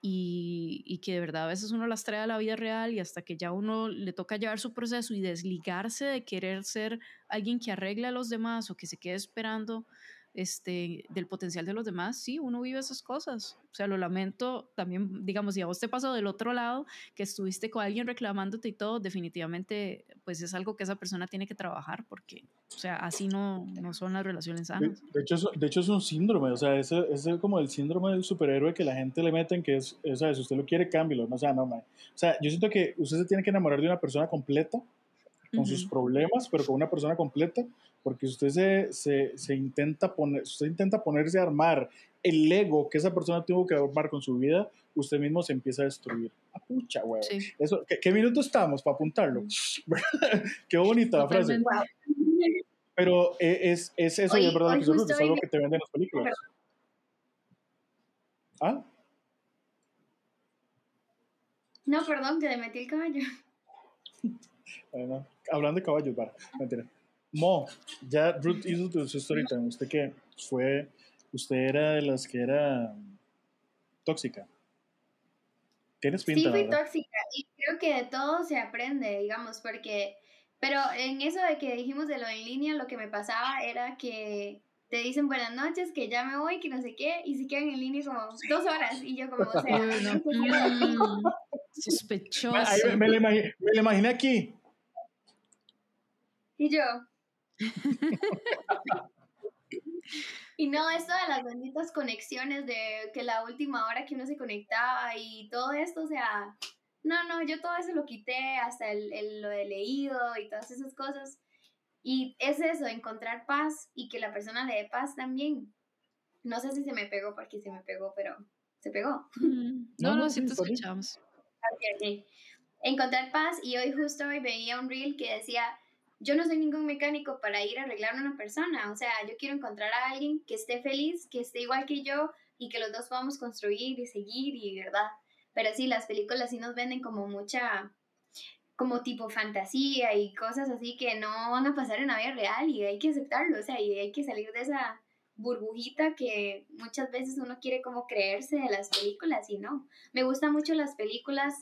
y, y, que de verdad a veces uno las trae a la vida real y hasta que ya uno le toca llevar su proceso y desligarse de querer ser alguien que arregle a los demás o que se quede esperando este, del potencial de los demás, sí, uno vive esas cosas. O sea, lo lamento también, digamos, si a vos te pasó del otro lado, que estuviste con alguien reclamándote y todo, definitivamente, pues es algo que esa persona tiene que trabajar, porque, o sea, así no, no son las relaciones sanas. De, hecho, es, de hecho, es un síndrome, o sea, es, es como el síndrome del superhéroe que la gente le meten, que es, o sea, si usted lo quiere, cámbialo, no, o sea, no, O sea, yo siento que usted se tiene que enamorar de una persona completa, con sus problemas, pero con una persona completa, porque usted se, se, se, intenta poner, usted intenta ponerse a armar el ego que esa persona tuvo que armar con su vida, usted mismo se empieza a destruir. ¡A ah, pucha, güey! Eso, ¿qué, minuto estamos para apuntarlo? qué bonita la frase. Pero e, es, es eso, y es verdad, que es algo que te venden las películas. ¿Ah? No, perdón, que le metí el caballo. bueno, hablando de caballos, para, mentira. Mo, ya Ruth hizo su story time. Usted que fue, usted era de las que era tóxica. Tienes pinta. Sí, fui tóxica y creo que de todo se aprende, digamos, porque, pero en eso de que dijimos de lo en línea, lo que me pasaba era que te dicen buenas noches, que ya me voy, que no sé qué, y se quedan en línea como dos horas y yo como, o sea, mm, sospechoso. Me, me, me, lo imaginé aquí. Y yo, y no, esto de las benditas conexiones, de que la última hora que uno se conectaba y todo esto, o sea, no, no, yo todo eso lo quité, hasta el, lo de leído y todas esas cosas. Y es eso, encontrar paz y que la persona le dé paz también. No sé si se me pegó porque se me pegó, pero se pegó. No, no, sí te escuchamos. Encontrar paz y hoy justo hoy veía un reel que decía, yo no soy ningún mecánico para ir a arreglar a una persona, o sea, yo quiero encontrar a alguien que esté feliz, que esté igual que yo y que los dos podamos construir y seguir y verdad. Pero sí, las películas sí nos venden como mucha, como tipo fantasía y cosas así que no van a pasar en la vida real y hay que aceptarlo, o sea, y hay que salir de esa burbujita que muchas veces uno quiere como creerse de las películas y no. Me gustan mucho las películas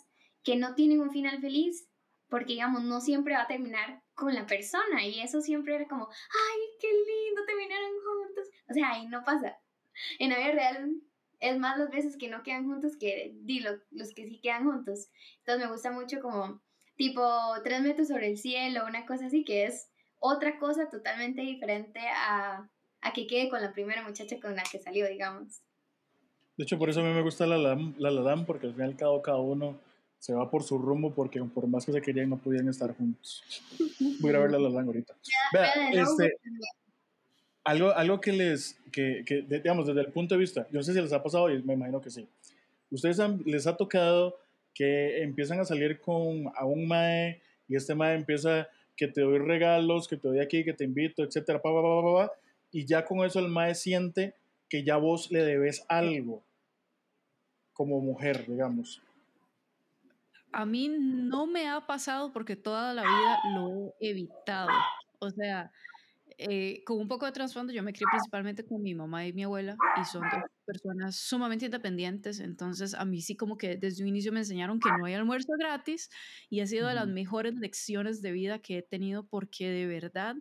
que no tienen un final feliz, porque digamos, no siempre va a terminar con la persona y eso siempre era como, ay, qué lindo, terminaron juntos. O sea, ahí no pasa. En la vida real es más las veces que no quedan juntos que di, los que sí quedan juntos. Entonces me gusta mucho como tipo tres metros sobre el cielo, una cosa así que es otra cosa totalmente diferente a, a que quede con la primera muchacha con la que salió, digamos. De hecho, por eso a mí me gusta la La La porque al final cada, cada uno se va por su rumbo porque por más que se querían no podían estar juntos. Voy a ir a La La Land ahorita. Vea, este, algo, algo que les, que, que, digamos, desde el punto de vista, yo no sé si les ha pasado y me imagino que sí. ¿Ustedes les ha tocado que empiezan a salir con a un mae y este mae empieza que te doy regalos, que te doy aquí, que te invito, etcétera, pa, pa, pa, pa, y ya con eso el mae siente que ya vos le debes algo como mujer, digamos. A mí no me ha pasado porque toda la vida lo he evitado. O sea, eh, con un poco de trasfondo, yo me crié principalmente con mi mamá y mi abuela y son dos personas sumamente independientes, entonces a mí sí como que desde un inicio me enseñaron que no hay almuerzo gratis y ha sido de las mejores lecciones de vida que he tenido porque de verdad,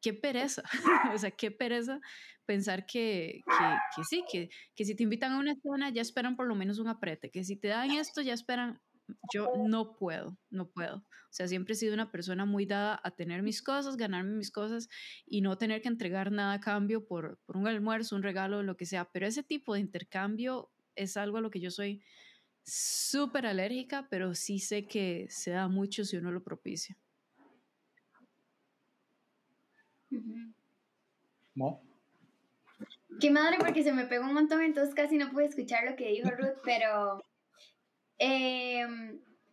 qué pereza, o sea, qué pereza pensar que, que, que sí, que, que si te invitan a una cena ya esperan por lo menos un aprete, que si te dan esto ya esperan yo no puedo, no puedo. O sea, siempre he sido una persona muy dada a tener mis cosas, ganarme mis cosas y no tener que entregar nada a cambio por, por un almuerzo, un regalo, lo que sea. Pero ese tipo de intercambio es algo a lo que yo soy súper alérgica, pero sí sé que se da mucho si uno lo propicia. ¿No? Qué madre, porque se me pegó un montón, entonces casi no pude escuchar lo que dijo Ruth, pero eh,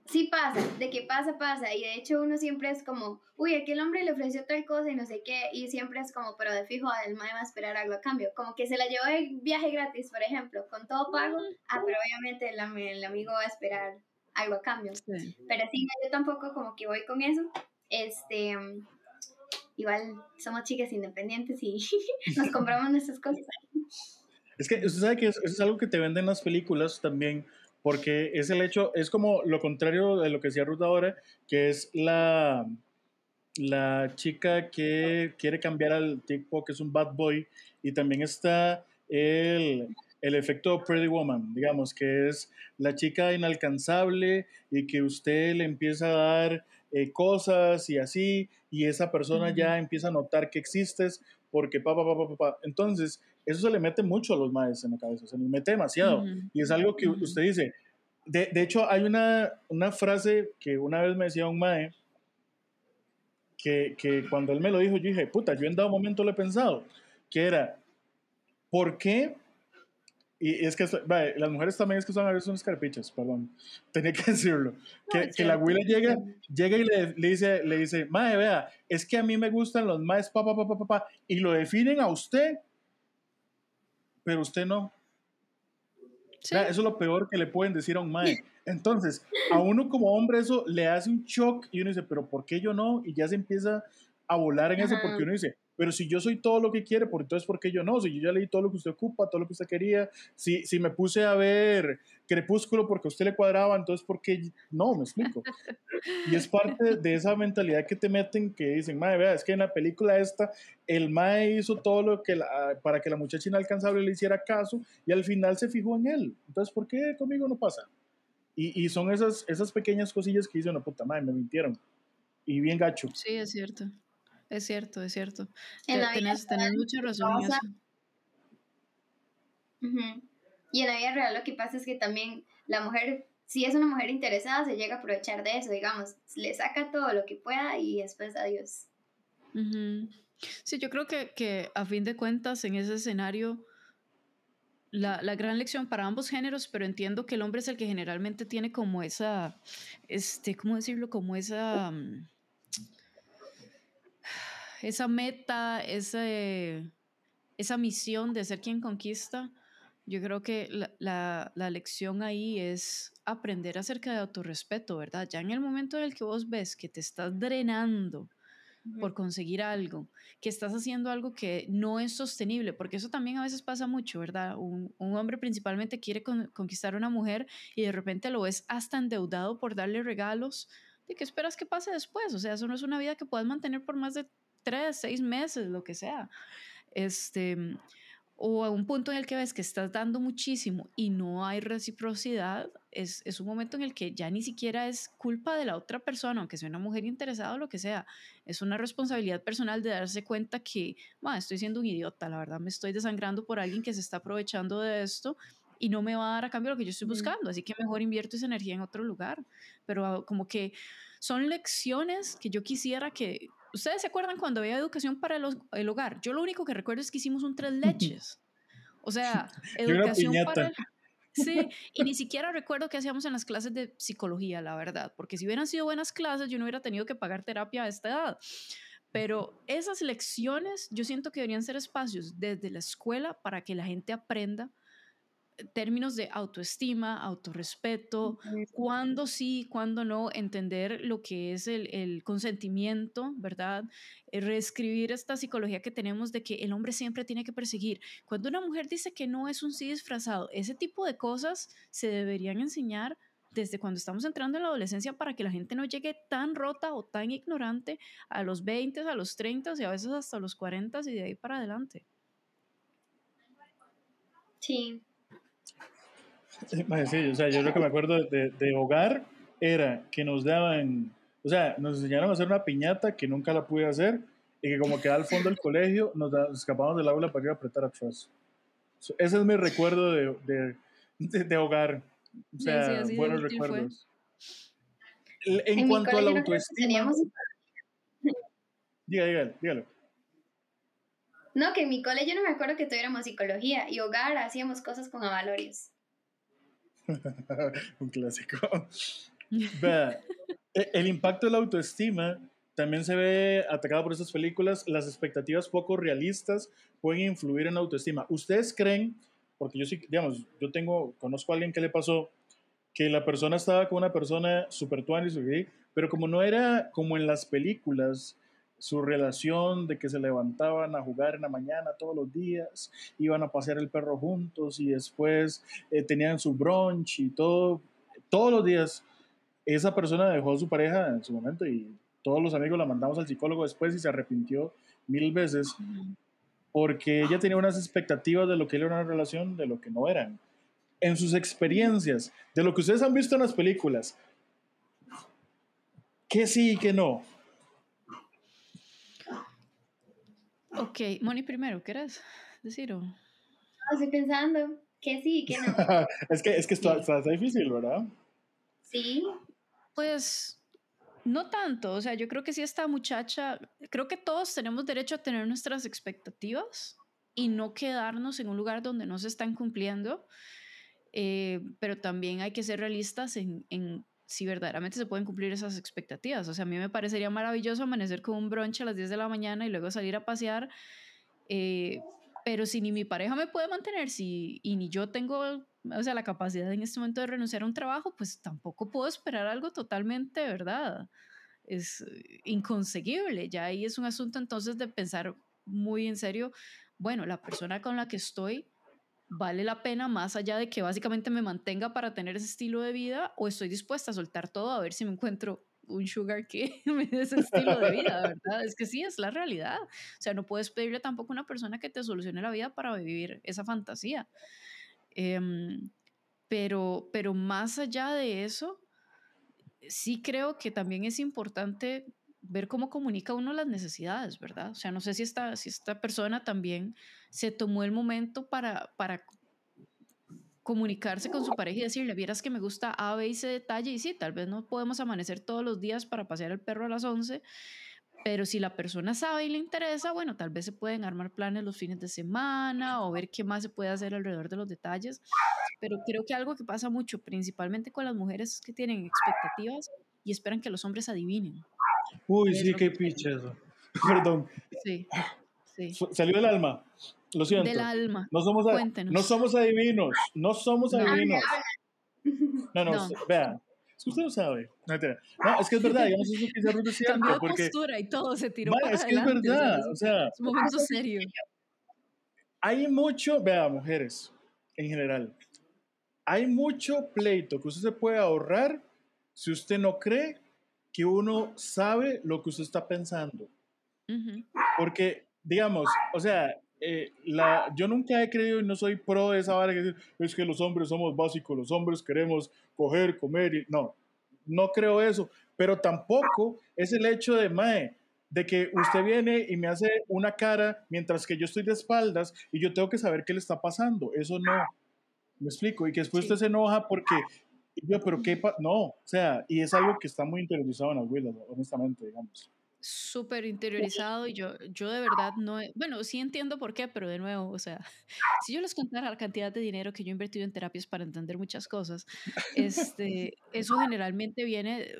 sí pasa, de que pasa, pasa. Y de hecho uno siempre es como, uy, aquel hombre le ofreció tal cosa y no sé qué. Y siempre es como, pero de fijo, el mae va a esperar algo a cambio. Como que se la llevó de viaje gratis, por ejemplo, con todo pago. Ah, pero obviamente el, el amigo va a esperar algo a cambio. Pero sí, yo tampoco como que voy con eso. Este, igual somos chicas independientes y nos compramos nuestras cosas. Es que usted sabe que eso es algo que te venden las películas también porque es el hecho, es como lo contrario de lo que decía Ruth ahora, que es la, la chica que quiere cambiar al tipo, que es un bad boy, y también está el, el efecto Pretty Woman, digamos, que es la chica inalcanzable y que usted le empieza a dar eh, cosas y así, y esa persona ya empieza a notar que existes porque pa, pa, pa, pa, pa. Entonces, eso se le mete mucho a los maes en la cabeza, se le mete demasiado. Y es algo que usted dice. De, de, hecho, hay una, una frase que una vez me decía un mae, que, que cuando él me lo dijo, yo dije, puta, yo en dado momento lo he pensado, que era, ¿por qué? Y es que las mujeres también es que son a veces unas carpichas, perdón, tenía que decirlo. Que, que la abuela llega, llega y le, le, dice, le dice, mae, vea, es que a mí me gustan los maes, papá, papá, papá, y lo definen a usted pero usted no. eso es lo peor que le pueden decir a un mae. Entonces, a uno como hombre eso le hace un shock y uno dice, pero ¿por qué yo no? Y ya se empieza a volar en eso porque uno dice, pero si yo soy todo lo que quiere, ¿por entonces por qué yo no? Si yo ya leí todo lo que usted ocupa, todo lo que usted quería, si, si me puse a ver Crepúsculo porque a usted le cuadraba, entonces ¿por qué no? Me explico. Y es parte de esa mentalidad que te meten que dicen, madre, vea, es que en la película esta, el mae hizo todo lo que para que la muchacha inalcanzable le hiciera caso y al final se fijó en él. Entonces, ¿por qué conmigo no pasa? Y, y son esas, esas pequeñas cosillas que dicen, no puta madre, me mintieron. Y bien gacho. Sí, es cierto. Es cierto, es cierto. Tienes, mucha razón en eso. Y en la vida real lo que pasa es que también la mujer, si es una mujer interesada, se llega a aprovechar de eso, digamos, le saca todo lo que pueda y después adiós. Sí, yo creo que, que, a fin de cuentas en ese escenario la, la, gran lección para ambos géneros, pero entiendo que el hombre es el que generalmente tiene como esa, este, ¿cómo decirlo? Como esa... Mm, esa meta, ese, esa misión de ser quien conquista, yo creo que la, la, lección ahí es aprender acerca de autorrespeto, ¿verdad? Ya en el momento en el que vos ves que te estás drenando por conseguir algo, que estás haciendo algo que no es sostenible, porque eso también a veces pasa mucho, ¿verdad? Un, un hombre principalmente quiere conquistar a una mujer y de repente lo ves hasta endeudado por darle regalos. ¿De qué esperas que pase después? O sea, eso no es una vida que puedas mantener por más de tres, seis meses, lo que sea. Este, o a un punto en el que ves que estás dando muchísimo y no hay reciprocidad, es, es, un momento en el que ya ni siquiera es culpa de la otra persona, aunque sea una mujer interesada o lo que sea, es una responsabilidad personal de darse cuenta que, estoy siendo un idiota, la verdad, me estoy desangrando por alguien que se está aprovechando de esto y no me va a dar a cambio lo que yo estoy buscando, así que mejor invierto esa energía en otro lugar. Pero ah, como que son lecciones que yo quisiera que... ¿Ustedes se acuerdan cuando había educación para el, hogar? Yo lo único que recuerdo es que hicimos un tres leches. O sea, educación para... Sí, y ni siquiera recuerdo qué hacíamos en las clases de psicología, la verdad, porque si hubieran sido buenas clases, yo no hubiera tenido que pagar terapia a esta edad. Pero esas lecciones yo siento que deberían ser espacios desde la escuela para que la gente aprenda términos de autoestima, autorrespeto, cuándo sí, cuándo no, entender lo que es el, el, consentimiento, ¿verdad? Eh, reescribir esta psicología que tenemos de que el hombre siempre tiene que perseguir. Cuando una mujer dice que no es un sí disfrazado, ese tipo de cosas se deberían enseñar desde cuando estamos entrando en la adolescencia para que la gente no llegue tan rota o tan ignorante a los 20, a los 30 y a veces hasta los 40 y de ahí para adelante. Sí, Sí, o sea, yo lo que me acuerdo de, de, hogar era que nos daban, o sea, nos enseñaron a hacer una piñata que nunca la pude hacer y que como queda al fondo del colegio, nos, escapamos del aula para ir a apretar atrás. ese es mi recuerdo de, de, de hogar. O sea, buenos recuerdos. En, cuanto a la autoestima... Diga, dígalo, dígalo. No, que en mi colegio no me acuerdo que tuviéramos psicología y hogar hacíamos cosas con avalorios. Un clásico. Vea, e, el impacto de la autoestima también se ve atacado por estas películas. Las expectativas poco realistas pueden influir en la autoestima. ¿Ustedes creen, porque yo sí, digamos, yo tengo, conozco a alguien que le pasó, que la persona estaba con una persona super tuanis, pero como no era como en las películas, su relación de que se levantaban a jugar en la mañana todos los días, iban a pasear el perro juntos y después eh, tenían su brunch y todo, todos los días. Esa persona dejó a su pareja en su momento y todos los amigos la mandamos al psicólogo después y se arrepintió mil veces porque ella tenía unas expectativas de lo que era una relación, de lo que no eran. En sus experiencias, de lo que ustedes han visto en las películas, que sí y que no, Ok, Moni primero, ¿quieres decir? O? estoy pensando que sí, que no. es que, es que está, está, difícil, ¿verdad? Sí. Pues no tanto, o sea, yo creo que sí esta muchacha, creo que todos tenemos derecho a tener nuestras expectativas y no quedarnos en un lugar donde no se están cumpliendo, eh, pero también hay que ser realistas en, en si verdaderamente se pueden cumplir esas expectativas. O sea, a mí me parecería maravilloso amanecer con un brunch a las 10 de la mañana y luego salir a pasear, eh, pero si ni mi pareja me puede mantener si, y ni yo tengo o sea, la capacidad en este momento de renunciar a un trabajo, pues tampoco puedo esperar algo totalmente, ¿verdad? Es inconseguible. Ya ahí es un asunto entonces de pensar muy en serio, bueno, la persona con la que estoy vale la pena más allá de que básicamente me mantenga para tener ese estilo de vida o estoy dispuesta a soltar todo a ver si me encuentro un sugar que me dé ese estilo de vida, ¿verdad? Es que sí, es la realidad. O sea, no puedes pedirle tampoco a una persona que te solucione la vida para vivir esa fantasía. Em, pero, pero más allá de eso, sí creo que también es importante ver cómo comunica uno las necesidades, ¿verdad? O sea, no sé si esta, si esta persona también se tomó el momento para, para comunicarse con su pareja y decirle, vieras que me gusta A, B y detalle, y sí, tal vez no podemos amanecer todos los días para pasear el perro a las 11, pero si la persona sabe y le interesa, bueno, tal vez se pueden armar planes los fines de semana o ver qué más se puede hacer alrededor de los detalles. Pero creo que algo que pasa mucho, principalmente con las mujeres, es que tienen expectativas y esperan que los hombres adivinen. Uy, sí, qué picha eso. Perdón. Sí, sí. Salió del alma. Lo siento. Del alma. No somos, no somos adivinos. No somos adivinos. No, no, no. vea. Es que usted lo sabe. No, es que es verdad, digamos, eso que se decía. De porque, postura y todo, se tiró para Es que es verdad, o sea. Es un momento serio. Hay mucho, vea, mujeres, en general, hay mucho pleito que usted se puede ahorrar si usted no cree que uno sabe lo que usted está pensando. Porque, digamos, o sea, eh, la, yo nunca he creído y no soy pro de esa vara que es que los hombres somos básicos, los hombres queremos coger, comer y no, no creo eso, pero tampoco es el hecho de, mae, de que usted viene y me hace una cara mientras que yo estoy de espaldas y yo tengo que saber qué le está pasando, eso no. Me explico, y que después usted se enoja porque, yo, pero qué, no, o sea, y es algo que está muy interiorizado en las abuelas, honestamente, digamos. Súper interiorizado y yo, yo de verdad no, bueno, sí entiendo por qué, pero de nuevo, o sea, si yo les contara la cantidad de dinero que yo he invertido en terapias para entender muchas cosas, este, eso generalmente viene,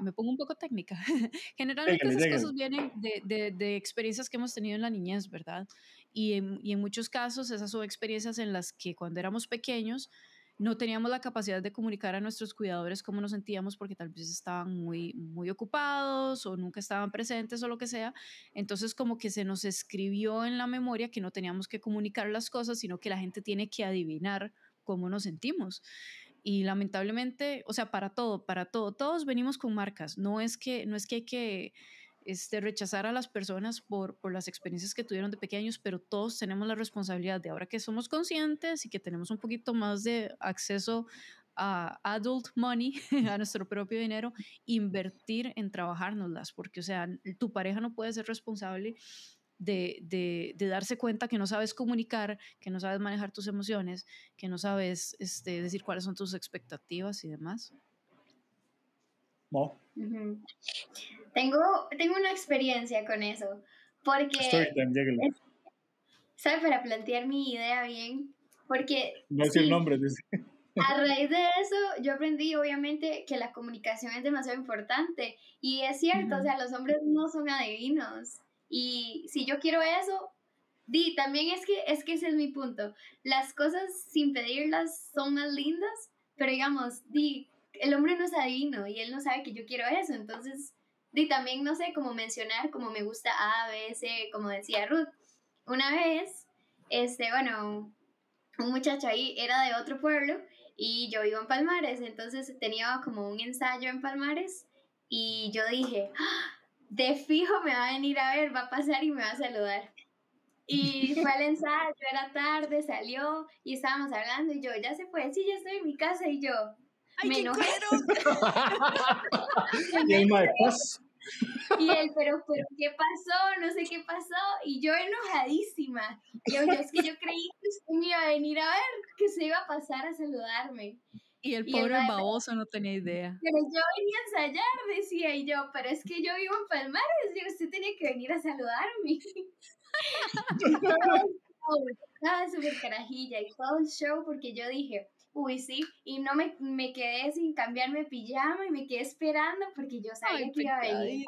me, pongo un poco técnica, generalmente esas cosas vienen de, de, de, experiencias que hemos tenido en la niñez, ¿verdad? Y en, y en muchos casos esas son experiencias en las que cuando éramos pequeños, no teníamos la capacidad de comunicar a nuestros cuidadores cómo nos sentíamos porque tal vez estaban muy, muy ocupados o nunca estaban presentes o lo que sea. Entonces como que se nos escribió en la memoria que no teníamos que comunicar las cosas, sino que la gente tiene que adivinar cómo nos sentimos. Y lamentablemente, o sea, para todo, para todo, todos venimos con marcas. No es que, no es que hay que este, rechazar a las personas por, por las experiencias que tuvieron de pequeños, pero todos tenemos la responsabilidad de ahora que somos conscientes y que tenemos un poquito más de acceso a adult money, a nuestro propio dinero, invertir en trabajárnoslas, porque, o sea, tu pareja no puede ser responsable de, de, de, darse cuenta que no sabes comunicar, que no sabes manejar tus emociones, que no sabes este, decir cuáles son tus expectativas y demás. No. Tengo, tengo una experiencia con eso, porque... ¿Sabes? Para plantear mi idea bien, porque... No es el nombre, A raíz de eso, yo aprendí obviamente que la comunicación es demasiado importante. Y es cierto, o sea, los hombres no son adivinos. Y si yo quiero eso, di, también es que, es que ese es mi punto. Las cosas sin pedirlas son más lindas, pero digamos, di, el hombre no es adivino y él no sabe que yo quiero eso. Entonces, y también, no sé, cómo mencionar, como me gusta A, B, C, como decía Ruth. Una vez, este, bueno, un muchacho ahí era de otro pueblo y yo vivo en Palmares, entonces tenía como un ensayo en Palmares y yo dije, ¡Ah! de fijo me va a venir a ver, va a pasar y me va a saludar. Y fue al ensayo, era tarde, salió y estábamos hablando y yo, ya se fue, sí, ya estoy en mi casa y yo, me enojé. y el y él, pero, pero, ¿qué pasó? No sé qué pasó. Y yo enojadísima. Yo, yo es que yo creí que usted me iba a venir a ver, que se iba a pasar a saludarme. Y el pobre baboso no tenía idea. Pero yo venía a ensayar, decía, y yo, pero es que yo vivo en Palmares, y usted tenía que venir a saludarme. estaba súper carajilla y todo el show porque yo dije, Uy, sí, y no me, me quedé sin cambiarme pijama y me quedé esperando porque yo sabía que iba a venir.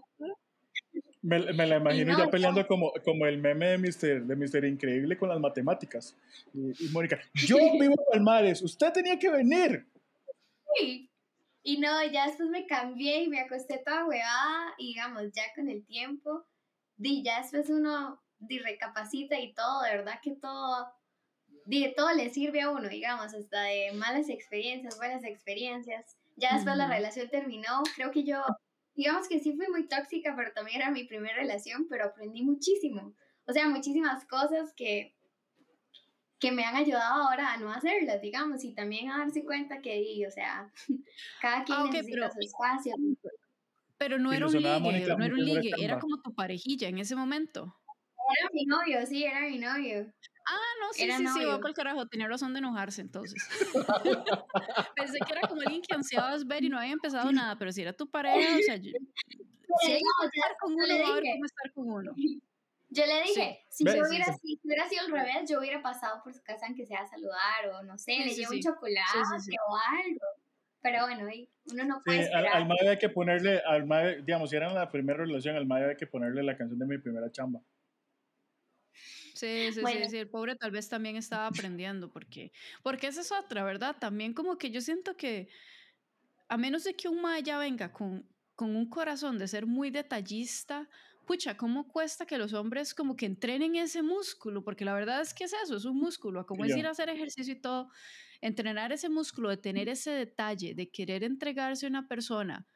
Me, me, la imagino ya peleando como, como el meme de Mister, de Mister Increíble con las matemáticas. Y, Mónica, yo vivo en Palmares, usted tenía que venir. Sí. Y no, ya después me cambié y me acosté toda huevada y digamos, ya con el tiempo, di, ya después uno di, recapacita y todo, de verdad que todo de todo le sirve a uno, digamos, hasta de malas experiencias, buenas experiencias. Ya después la relación terminó, creo que yo, digamos que sí fui muy tóxica, pero también era mi primera relación, pero aprendí muchísimo. O sea, muchísimas cosas que, que me han ayudado ahora a no hacerlas, digamos, y también a darse cuenta que, o sea, cada quien ah, necesita su espacio. Pero no era un ligue, no era un ligue, era como tu parejilla en ese momento. Era mi novio, sí, era mi novio. Ah, no, sí, sí, sí, va por el carajo, tenía razón de enojarse entonces. Pensé que era como alguien que ansiabas ver y no había empezado nada, pero si era tu pareja, o sea, yo, si hay que estar con uno, va a ver cómo estar con uno. Yo le dije, si yo hubiera, si hubiera sido al revés, yo hubiera pasado por su casa aunque sea a saludar o no sé, le llevo un chocolate o algo. Pero bueno, uno no puede esperar. Al, al hay que ponerle, al digamos, si era la primera relación, al MAE hay que ponerle la canción de mi primera chamba. Sí, sí, sí, sí, el pobre tal vez también estaba aprendiendo, porque, porque esa es otra, ¿verdad? También como que yo siento que a menos de que un maya venga con, con un corazón de ser muy detallista, pucha, ¿cómo cuesta que los hombres como que entrenen ese músculo? Porque la verdad es que es eso, es un músculo, como es ir a hacer ejercicio y todo, entrenar ese músculo, de tener ese detalle, de querer entregarse a una persona,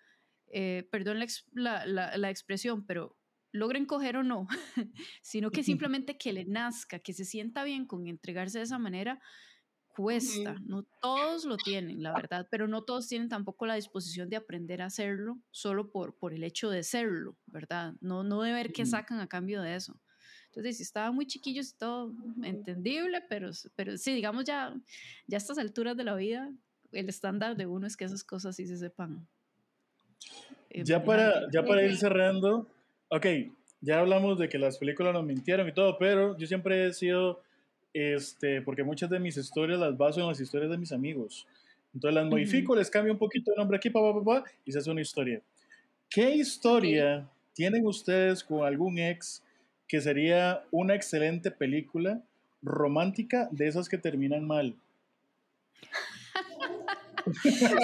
eh, perdón la, la, la expresión, pero logren coger o no, sino que simplemente que le nazca, que se sienta bien con entregarse de esa manera, cuesta. No todos lo tienen, la verdad, pero no todos tienen tampoco la disposición de aprender a hacerlo solo por, por el hecho de serlo, ¿verdad? No, no de ver qué sacan a cambio de eso. Entonces, si estaban muy chiquillos y todo, entendible, pero, pero sí, digamos ya, ya a estas alturas de la vida, el estándar de uno es que esas cosas sí se sepan. Eh, ya para, ya para ir cerrando, ok, ya hablamos de que las películas nos mintieron y todo, pero yo siempre he sido, este, porque muchas de mis historias las baso en las historias de mis amigos. Entonces las modifico, les cambio un poquito de nombre aquí, pa, pa, pa, y se hace una historia. ¿Qué historia tienen ustedes con algún ex que sería una excelente película romántica de esas que terminan mal?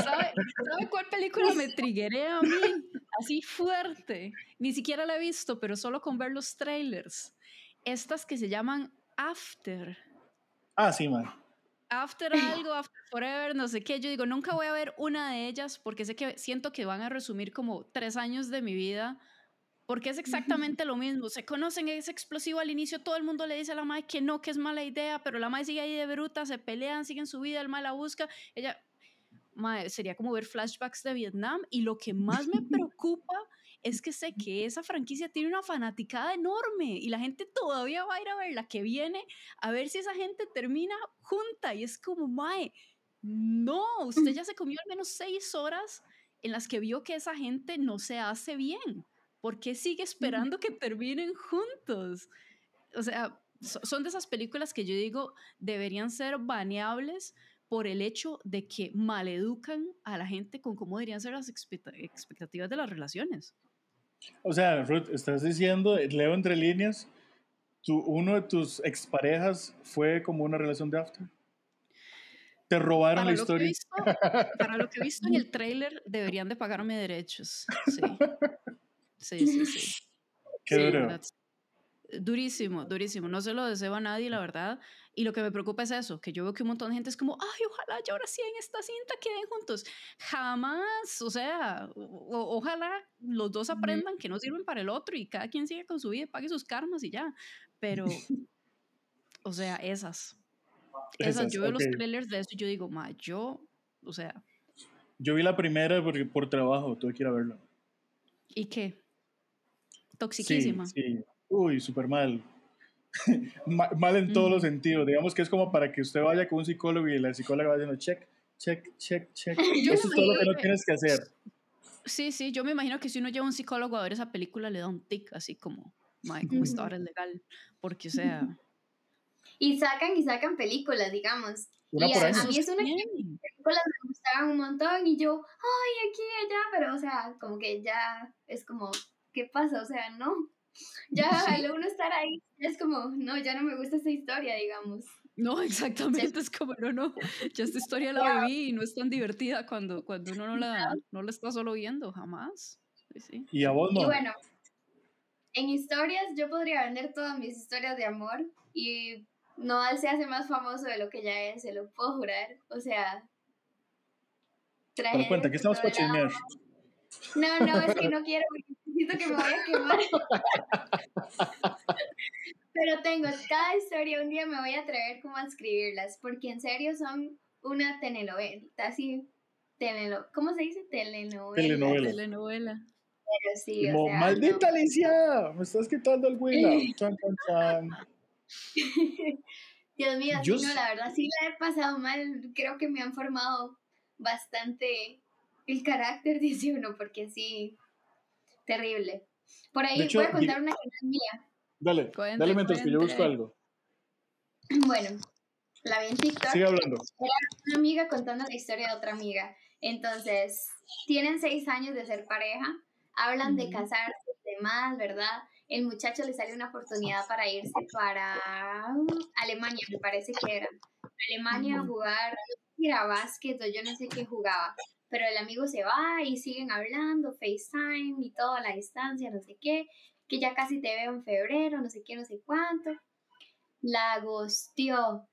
¿Sabe, cuál película me trigueré a mí? Así fuerte. Ni siquiera la he visto, pero solo con ver los trailers. Estas que se llaman After. Ah, sí, man. After algo, After Forever, no sé qué. Yo digo, nunca voy a ver una de ellas porque sé que siento que van a resumir como tres años de mi vida. Porque es exactamente lo mismo. Se conocen, es explosivo al inicio. Todo el mundo le dice a la madre que no, que es mala idea, pero la madre sigue ahí de bruta, se pelean, siguen su vida, el mal la busca. Ella, sería como ver flashbacks de Vietnam y lo que más me preocupa es que sé que esa franquicia tiene una fanaticada enorme y la gente todavía va a ir a ver la que viene a ver si esa gente termina junta y es como, mae, no, usted ya se comió al menos seis horas en las que vio que esa gente no se hace bien. ¿Por qué sigue esperando que terminen juntos? O sea, son de esas películas que yo digo deberían ser baneables por el hecho de que maleducan a la gente con cómo deberían ser las expectativas de las relaciones. O sea, Ruth, estás diciendo, leo entre líneas, tu, uno de tus exparejas fue como una relación de after. Te robaron la historia. para lo que he visto en el trailer, deberían de pagarme derechos. Sí. Sí, sí, sí. Qué duro. Durísimo, durísimo. No se lo deseo a nadie, la verdad. Y lo que me preocupa es eso, que yo veo que un montón de gente es como, ay, ojalá ya ahora sí en esta cinta queden juntos. Jamás, o sea, ojalá los dos aprendan que no sirven para el otro y cada quien siga con su vida pague sus karmas y ya. Pero, o sea, esas. Esas, yo veo los trailers de eso y yo digo, ma, yo, o sea. Yo vi la primera porque por trabajo, tuve que ir a verla. ¿Y qué? Toxiquísima. Sí, sí. Uy, súper mal. mal en todos los sentidos. Digamos que es como para que usted vaya con un psicólogo y la psicóloga vaya diciendo check, check, check, check. Eso es todo lo que no tienes que hacer. Sí, sí, yo me imagino que si uno lleva un psicólogo a ver esa película le da un tic, así como, como esto ahora es legal. Porque, o sea. Y sacan y sacan películas, digamos. y a, mí es una que películas me gustaban un montón y yo, ay, aquí, allá, pero, o sea, como que ya es como, ¿qué pasa? O sea, no ya al uno estar ahí es como, no, ya no me gusta esta historia, digamos. No, exactamente, es como, no, no, ya esta historia la viví y no es tan divertida cuando, cuando uno no la, no la está solo viendo, jamás. Sí, Y a vos no. Y bueno, en historias yo podría vender todas mis historias de amor y no se hace más famoso de lo que ya es, se lo puedo jurar. O sea, Pero cuenta, ¿qué estamos para No, no, es que no quiero, siento que me voy a quemar. Pero tengo cada historia, un día me voy a atrever como a escribirlas, porque en serio son una telenovela, así, teleno, ¿cómo se dice? Telenovela. Telenovela. Telenovela. Pero sí, como, o sea, maldita Alicia, me estás quitando el Willa. chan, chan, chan. Dios mío, sí, no, la verdad sí la he pasado mal. Creo que me han formado bastante el carácter, dice uno, porque sí, terrible. Por ahí voy a contar una que mía. Dale, dale mientras que yo busco algo. Bueno, la vi en TikTok. Sigue hablando. Era una amiga contando la historia de otra amiga. Entonces, tienen seis años de ser pareja, hablan de casarse y demás, ¿verdad? El muchacho le sale una oportunidad para irse para Alemania, me parece que era. Alemania a jugar, ir a básquet o yo no sé qué jugaba pero el amigo se va y siguen hablando, FaceTime y todo a la distancia, no sé qué, que ya casi te veo en febrero, no sé qué, no sé cuánto. La gosteó,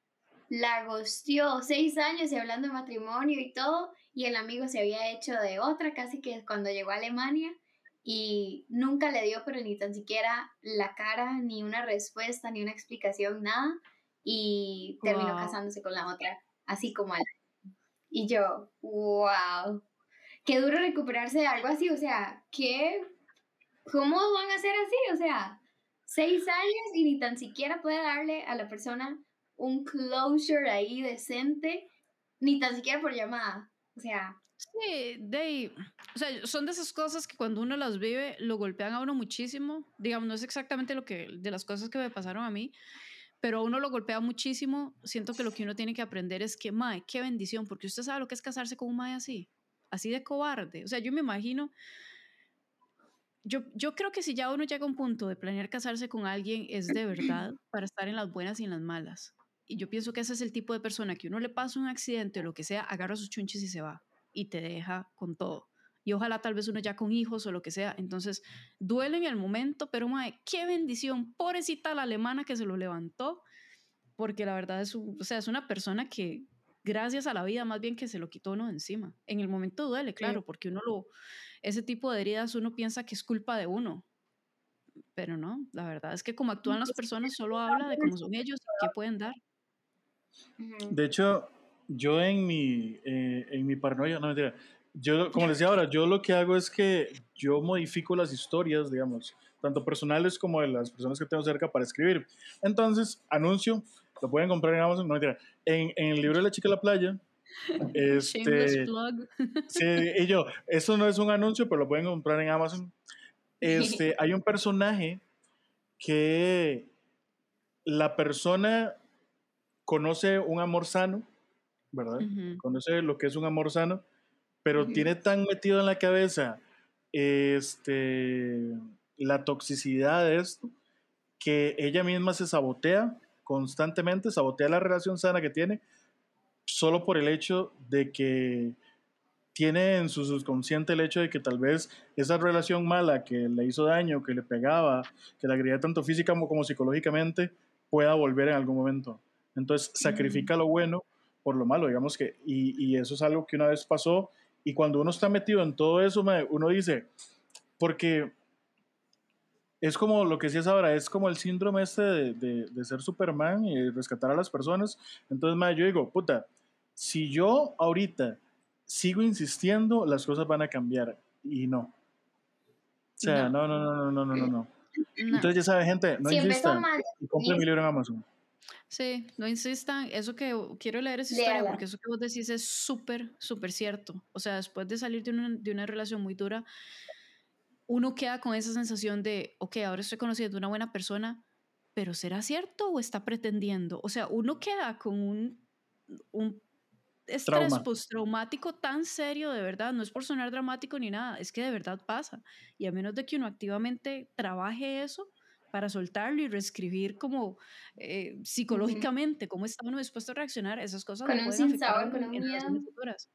la gosteó, seis años y hablando de matrimonio y todo, y el amigo se había hecho de otra casi que cuando llegó a Alemania y nunca le dio, pero ni tan siquiera la cara, ni una respuesta, ni una explicación, nada, y terminó casándose con la otra, así como al y yo, wow, qué duro recuperarse de algo así, o sea, ¿qué? ¿Cómo van a ser así? O sea, Seis años y ni tan siquiera puede darle a la persona un closure ahí decente, ni tan siquiera por llamada. O sea. Sí, de, o sea, son de esas cosas que cuando uno las vive lo golpean a uno muchísimo. Digamos, no es exactamente lo que de las cosas que me pasaron a mí, pero a uno lo golpea muchísimo. Siento que lo que uno tiene que aprender es que, mae, qué bendición, porque usted sabe lo que es casarse con un mae así, así de cobarde. O sea, yo me imagino, yo, yo creo que si ya uno llega a un punto de planear casarse con alguien, es de verdad para estar en las buenas y en las malas. Y yo pienso que ese es el tipo de persona que uno le pasa un accidente o lo que sea, agarra sus chunches y se va y te deja con todo. Y ojalá tal vez uno ya con hijos o lo que sea. Entonces, duele en el momento, pero mae, qué bendición. Pobrecita la alemana que se lo levantó, porque la verdad es, o sea, es una persona que, gracias a la vida, más bien que se lo quitó uno de encima. En el momento duele, claro, porque uno lo, ese tipo de heridas uno piensa que es culpa de uno. Pero no, la verdad es que como actúan las personas solo habla de cómo son ellos y qué pueden dar. De hecho, yo en mi, eh, en mi paranoia, no mentira, yo, como les decía ahora, yo lo que hago es que yo modifico las historias, digamos, tanto personales como de las personas que tengo cerca para escribir. Entonces, anuncio, lo pueden comprar en Amazon, no mentira, en, en el libro de la chica de la playa. Este, sí, y yo, eso no es un anuncio, pero lo pueden comprar en Amazon. Este, hay un personaje que la persona conoce un amor sano, ¿verdad? Conoce lo que es un amor sano, pero tiene tan metido en la cabeza este, la toxicidad de esto que ella misma se sabotea constantemente, sabotea la relación sana que tiene solo por el hecho de que tiene en su subconsciente el hecho de que tal vez esa relación mala que le hizo daño, que le pegaba, que la agredía tanto física como, como psicológicamente, pueda volver en algún momento. Entonces sacrifica lo bueno por lo malo, digamos que, y, y, eso es algo que una vez pasó, y cuando uno está metido en todo eso, uno dice, porque es como lo que decías ahora, es como el síndrome este de, de, de ser Superman y rescatar a las personas. Entonces, yo digo, puta, si yo ahorita sigo insistiendo, las cosas van a cambiar, y no. O sea, no, no, no, no, no, no, no. no. Entonces, ya sabe, gente, no insistan y compren mi libro en Amazon. Sí, no insistan. Eso que quiero leer esa historia porque eso que vos decís es súper, súper cierto. O sea, después de salir de una, de una relación muy dura, uno queda con esa sensación de, ok, ahora estoy conociendo a una buena persona, pero ¿será cierto o está pretendiendo? O sea, uno queda con un, un estrés postraumático tan serio, de verdad, no es por sonar dramático ni nada, es que de verdad pasa. Y a menos de que uno activamente trabaje eso, para soltarlo y reescribir como eh, psicológicamente cómo está uno dispuesto a reaccionar, esas cosas con un afectar con un futuras.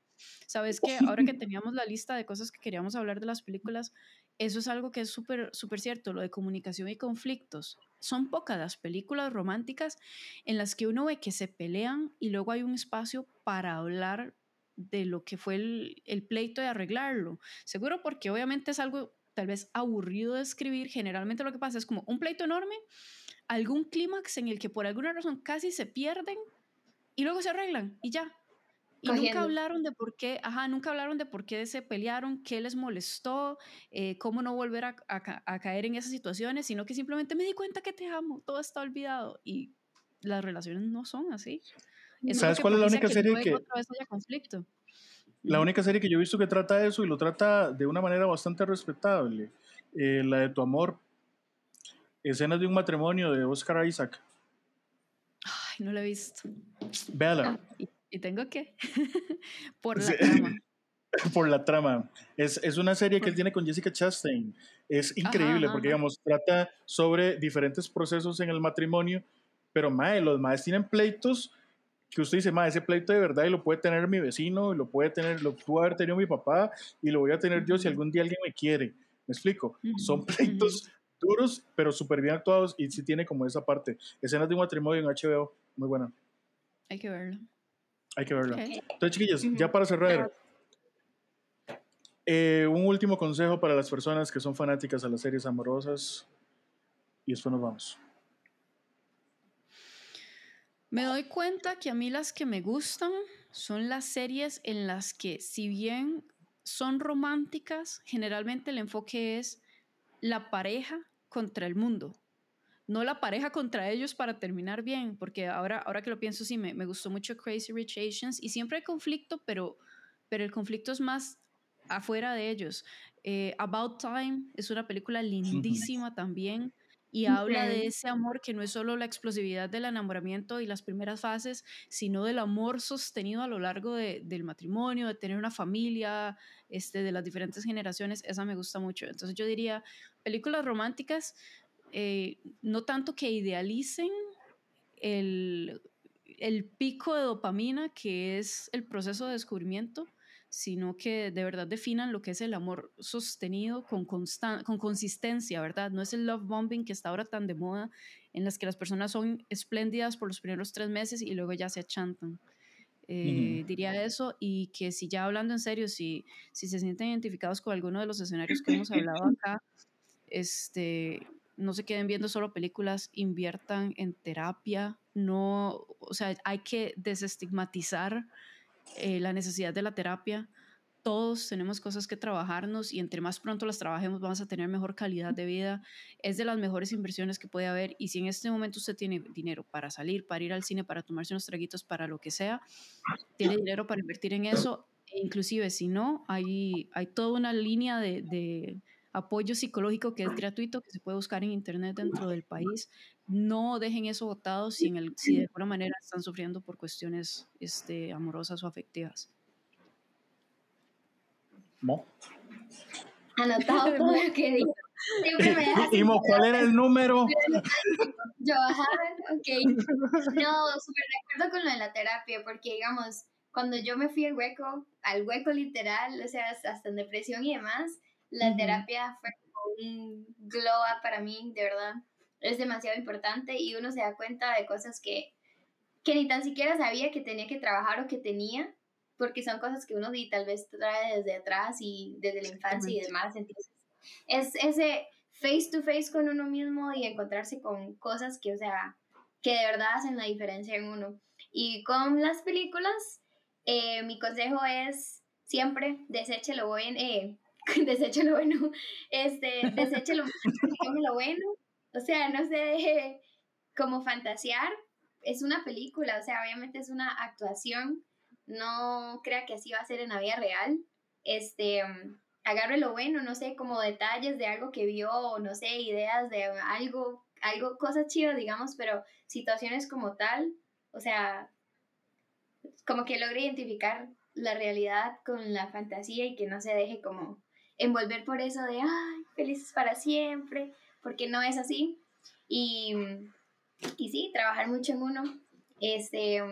Sabes que ahora que teníamos la lista de cosas que queríamos hablar de las películas, eso es algo que es súper súper cierto, lo de comunicación y conflictos. Son pocas las películas románticas en las que uno ve que se pelean y luego hay un espacio para hablar de lo que fue el, el pleito de arreglarlo. Seguro porque obviamente es algo tal vez aburrido de escribir, generalmente lo que pasa es como un pleito enorme, algún clímax en el que por alguna razón casi se pierden y luego se arreglan y ya. Y nunca hablaron de por qué, ajá, nunca hablaron de por qué se pelearon, qué les molestó, eh, cómo no volver a, a, caer en esas situaciones, sino que simplemente me di cuenta que te amo, todo está olvidado y las relaciones no son así. ¿Sabes cuál es la única serie que... Otra vez haya conflicto. La única serie que yo he visto que trata eso y lo trata de una manera bastante respetable, eh, la de Tu Amor, escenas de un matrimonio de Oscar Isaac. Ay, no la he visto. Véala. Ah, ¿y, tengo que? Por la trama. Por la trama. Es, es, una serie que él tiene con Jessica Chastain. Es increíble porque, digamos, trata sobre diferentes procesos en el matrimonio, pero, mae, los maes tienen pleitos que usted dice, ma, ese pleito de verdad y lo puede tener mi vecino, y lo puede tener, lo pudo haber tenido mi papá y lo voy a tener yo si algún día alguien me quiere. ¿Me explico? Son pleitos duros, pero súper bien actuados y sí tiene como esa parte. Escenas de un matrimonio en HBO, muy buena. Hay que verlo. Hay que verlo. Entonces, chiquillos, ya para cerrar, eh, un último consejo para las personas que son fanáticas a las series amorosas y después nos vamos. Me doy cuenta que a mí las que me gustan son las series en las que si bien son románticas, generalmente el enfoque es la pareja contra el mundo. no la pareja contra ellos para terminar bien, porque ahora, ahora que lo pienso, sí, me, me gustó mucho Crazy Rich Asians y siempre hay conflicto, pero, pero el conflicto es más afuera de ellos. Eh, About Time es una película lindísima también y habla de ese amor que no es solo la explosividad del enamoramiento y las primeras fases, sino del amor sostenido a lo largo del matrimonio, de tener una familia, este, de las diferentes generaciones. Esa me gusta mucho. Entonces yo diría, películas románticas, eh, no tanto que idealicen el, el pico de dopamina, que es el proceso de descubrimiento, sino que de verdad definan lo que es el amor sostenido con, con consistencia, ¿verdad? No es el love bombing que está ahora tan de moda, en las que las personas son espléndidas por los primeros tres meses y luego ya se achantan. Eh, diría eso y que si ya hablando en serio, si, si se sienten identificados con alguno de los escenarios que hemos hablado acá, este, no se queden viendo solo películas, inviertan en terapia, no, o sea, hay que desestigmatizar eh, la necesidad de la terapia. Todos tenemos cosas que trabajarnos y entre más pronto las trabajemos vamos a tener mejor calidad de vida. Es de las mejores inversiones que puede haber y si en este momento usted tiene dinero para salir, para ir al cine, para tomarse unos traguitos, para lo que sea, tiene dinero para invertir en eso. E inclusive si no, hay, hay toda una línea de, de apoyo psicológico que es gratuito, que se puede buscar en internet dentro del país no dejen eso votado si, en el, si de alguna manera están sufriendo por cuestiones este, amorosas o afectivas. ¿No? Anotado todo lo que. Imo, ¿cuál era el número? Yo, ajá, ok. No, súper de acuerdo con lo de la terapia, porque digamos, cuando yo me fui al hueco, al hueco literal, o sea, hasta en depresión y demás, la terapia fue un glow up para mí, de verdad es demasiado importante y uno se da cuenta de cosas que, que ni tan siquiera sabía que tenía que trabajar o que tenía, porque son cosas que uno tal vez trae desde atrás y desde la infancia y demás. Entonces, es ese face to face con uno mismo y encontrarse con cosas que, o sea, que de verdad hacen la diferencia en uno. Y con las películas, eh, mi consejo es siempre deseche lo bueno, eh, deseche lo bueno, este, deseche lo, lo bueno o sea, no se deje como fantasear. Es una película, o sea, obviamente es una actuación. No crea que así va a ser en la vida real. Este, agarre lo bueno, no sé, como detalles de algo que vio, no sé, ideas de algo, algo, cosas chidas, digamos, pero situaciones como tal, o sea, como que logre identificar la realidad con la fantasía y que no se deje como envolver por eso de, ay, felices para siempre, porque no es así. Y, y sí, trabajar mucho en uno, este,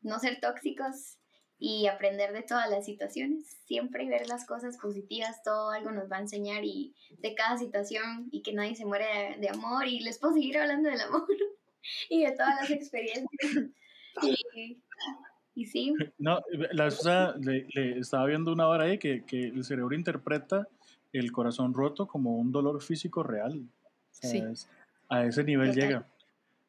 no ser tóxicos y aprender de todas las situaciones, siempre ver las cosas positivas, todo algo nos va a enseñar y de cada situación y que nadie se muere de, amor y les puedo seguir hablando del amor y de todas las experiencias. Y, y sí. No, la cosa, le, estaba viendo una hora ahí que, que el cerebro interpreta el corazón roto como un dolor físico real. A ese nivel llega.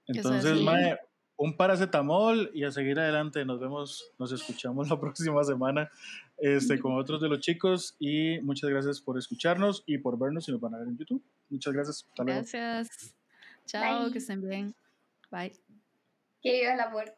Entonces, mae, un paracetamol y a seguir adelante. Nos vemos, nos escuchamos la próxima semana este, con otros de los chicos y muchas gracias por escucharnos y por vernos y nos van a ver en YouTube. Muchas gracias. Gracias. Chao, que estén bien. Bye. Que viva la puerta.